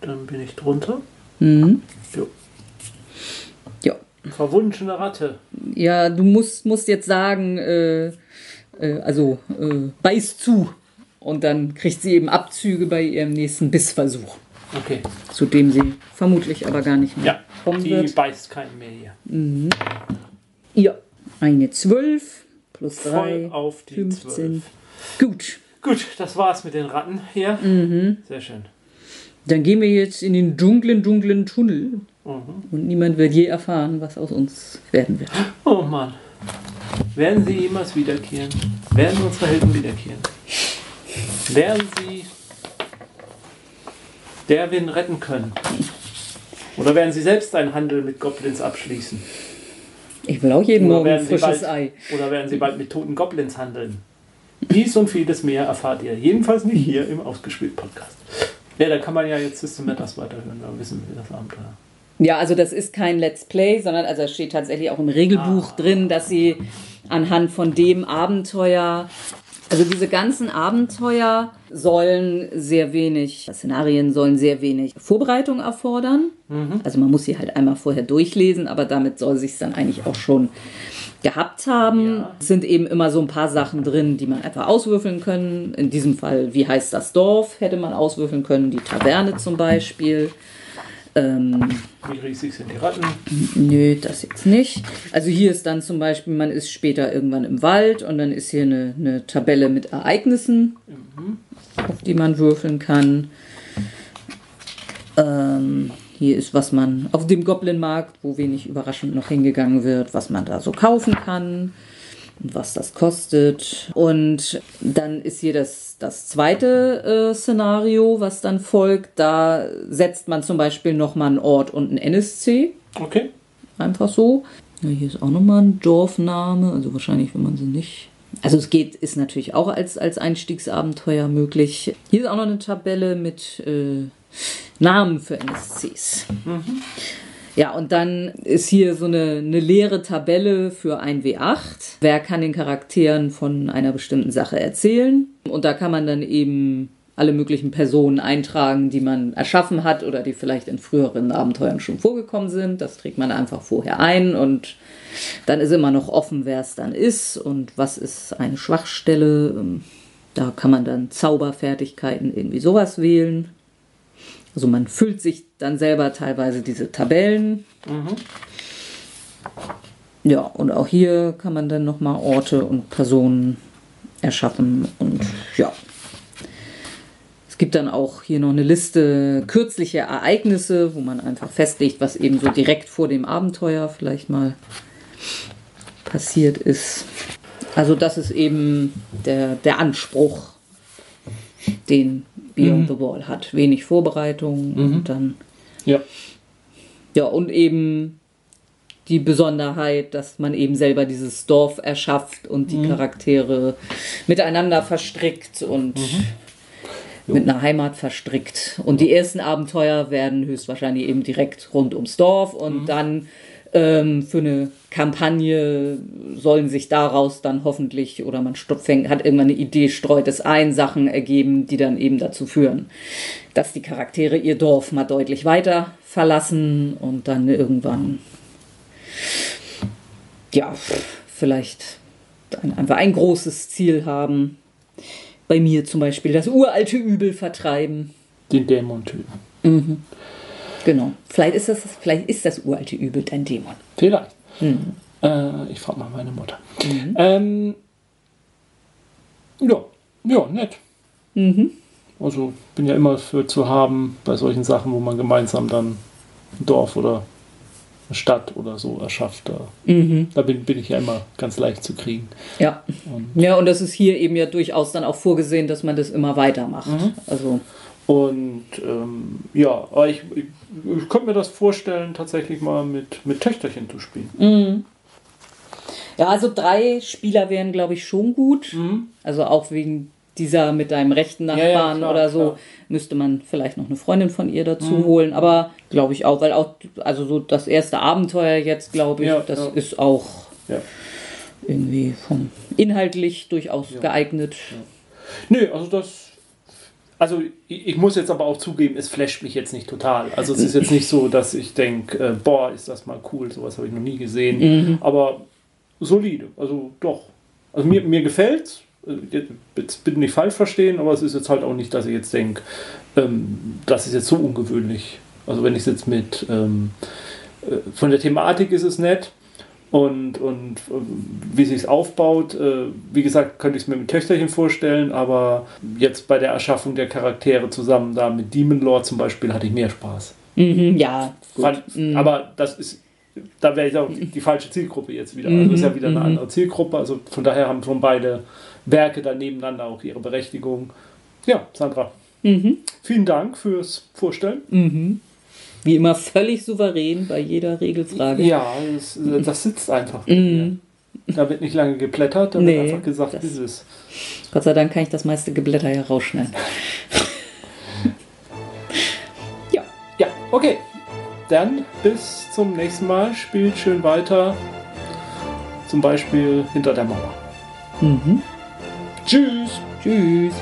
dann bin ich drunter. Mhm. Verwunschene Ratte. Ja, du musst, musst jetzt sagen, äh, äh, also äh, beiß zu. Und dann kriegt sie eben Abzüge bei ihrem nächsten Bissversuch. Okay. Zu dem sie vermutlich aber gar nicht mehr ja, kommen die wird. beißt keinen mehr hier. Mhm. Ja, eine 12 plus 3. Voll auf die 15. 12. Gut. Gut, das war's mit den Ratten hier. Mhm. Sehr schön. Dann gehen wir jetzt in den dunklen, dunklen Tunnel. Mhm. Und niemand wird je erfahren, was aus uns werden wird. Oh Mann. Werden sie jemals wiederkehren? Werden unsere Helden wiederkehren? Werden sie Derwin retten können? Oder werden sie selbst einen Handel mit Goblins abschließen? Ich will auch jeden Morgen ein frisches bald, Ei. Oder werden sie bald mit toten Goblins handeln? Dies und vieles mehr erfahrt ihr. Jedenfalls nicht hier im Ausgespielt-Podcast. Ja, da kann man ja jetzt System Matters weiterhören, da wissen wir das Abenteuer. Ja, also das ist kein Let's Play, sondern also es steht tatsächlich auch im Regelbuch ah. drin, dass sie anhand von dem Abenteuer, also diese ganzen Abenteuer sollen sehr wenig, Szenarien sollen sehr wenig Vorbereitung erfordern. Mhm. Also man muss sie halt einmal vorher durchlesen, aber damit soll sich dann eigentlich auch schon gehabt haben, ja. sind eben immer so ein paar Sachen drin, die man einfach auswürfeln können. In diesem Fall, wie heißt das Dorf, hätte man auswürfeln können, die Taverne zum Beispiel. Ähm, wie riesig sind die Ratten? Nö, das jetzt nicht. Also hier ist dann zum Beispiel, man ist später irgendwann im Wald und dann ist hier eine, eine Tabelle mit Ereignissen, mhm. auf die man würfeln kann. Ähm, hier ist, was man auf dem Goblin-Markt, wo wenig überraschend noch hingegangen wird, was man da so kaufen kann und was das kostet. Und dann ist hier das, das zweite äh, Szenario, was dann folgt. Da setzt man zum Beispiel nochmal einen Ort und einen NSC. Okay. Einfach so. Ja, hier ist auch nochmal ein Dorfname, also wahrscheinlich, wenn man sie nicht. Also es geht, ist natürlich auch als, als Einstiegsabenteuer möglich. Hier ist auch noch eine Tabelle mit äh, Namen für NSCs. Mhm. Ja, und dann ist hier so eine, eine leere Tabelle für ein W8. Wer kann den Charakteren von einer bestimmten Sache erzählen? Und da kann man dann eben alle möglichen Personen eintragen, die man erschaffen hat oder die vielleicht in früheren Abenteuern schon vorgekommen sind. Das trägt man einfach vorher ein und dann ist immer noch offen, wer es dann ist und was ist eine Schwachstelle. Da kann man dann Zauberfertigkeiten irgendwie sowas wählen. Also man füllt sich dann selber teilweise diese Tabellen. Mhm. Ja, und auch hier kann man dann nochmal Orte und Personen erschaffen und ja. Es gibt dann auch hier noch eine Liste kürzliche Ereignisse, wo man einfach festlegt, was eben so direkt vor dem Abenteuer vielleicht mal passiert ist. Also das ist eben der, der Anspruch, den Beyond mhm. the Wall hat. Wenig Vorbereitung mhm. und dann. Ja. Ja, und eben die Besonderheit, dass man eben selber dieses Dorf erschafft und die mhm. Charaktere miteinander verstrickt und mhm. mit einer Heimat verstrickt. Und die ersten Abenteuer werden höchstwahrscheinlich eben direkt rund ums Dorf und mhm. dann ähm, für eine Kampagne sollen sich daraus dann hoffentlich oder man fängt, hat irgendwann eine Idee, streut es ein, Sachen ergeben, die dann eben dazu führen, dass die Charaktere ihr Dorf mal deutlich weiter verlassen und dann irgendwann ja vielleicht ein, einfach ein großes Ziel haben. Bei mir zum Beispiel das uralte Übel vertreiben. Den Dämon töten. Mhm. Genau. Vielleicht ist das, vielleicht ist das uralte Übel dein Dämon. Vielleicht. Mhm. Äh, ich frage mal meine Mutter. Mhm. Ähm, ja, ja, nett. Mhm. Also bin ja immer für zu haben bei solchen Sachen, wo man gemeinsam dann ein Dorf oder eine Stadt oder so erschafft. Da, mhm. da bin, bin ich ja immer ganz leicht zu kriegen. Ja. Und ja, und das ist hier eben ja durchaus dann auch vorgesehen, dass man das immer weitermacht. Mhm. Also und ähm, ja, aber ich, ich, ich, könnte mir das vorstellen, tatsächlich mal mit, mit Töchterchen zu spielen. Mhm. Ja, also drei Spieler wären, glaube ich, schon gut. Mhm. Also auch wegen dieser mit deinem rechten Nachbarn ja, ja, klar, oder so klar. müsste man vielleicht noch eine Freundin von ihr dazu mhm. holen. Aber glaube ich auch, weil auch, also so das erste Abenteuer jetzt, glaube ich, ja, das ist auch irgendwie vom inhaltlich durchaus geeignet. Nö, also das also ich muss jetzt aber auch zugeben, es flasht mich jetzt nicht total. Also es ist jetzt nicht so, dass ich denke, äh, boah, ist das mal cool, sowas habe ich noch nie gesehen. Mhm. Aber solide, also doch. Also mir, mir gefällt äh, jetzt bitte nicht falsch verstehen, aber es ist jetzt halt auch nicht, dass ich jetzt denke, ähm, das ist jetzt so ungewöhnlich. Also wenn ich es jetzt mit, ähm, äh, von der Thematik ist es nett, und, und wie sich es aufbaut. Äh, wie gesagt, könnte ich es mir mit Töchterchen vorstellen, aber jetzt bei der Erschaffung der Charaktere zusammen da mit Demon Lord zum Beispiel hatte ich mehr Spaß. Mhm, ja. Fand, mhm. Aber das ist, da wäre ich auch die, falsche Zielgruppe jetzt wieder. Also ist ja wieder eine mhm. andere Zielgruppe. Also von daher haben schon beide Werke da nebeneinander auch ihre Berechtigung. Ja, Sandra. Mhm. Vielen Dank fürs Vorstellen. Mhm. Wie immer völlig souverän bei jeder Regelfrage. Ja, das, das sitzt einfach. Mm. Da wird nicht lange geblättert, da nee, wird einfach gesagt, das, wie es Gott sei Dank kann ich das meiste Geblätter ja rausschneiden. ja. Ja, okay. Dann bis zum nächsten Mal. Spielt schön weiter. Zum Beispiel hinter der Mauer. Mhm. Tschüss. Tschüss.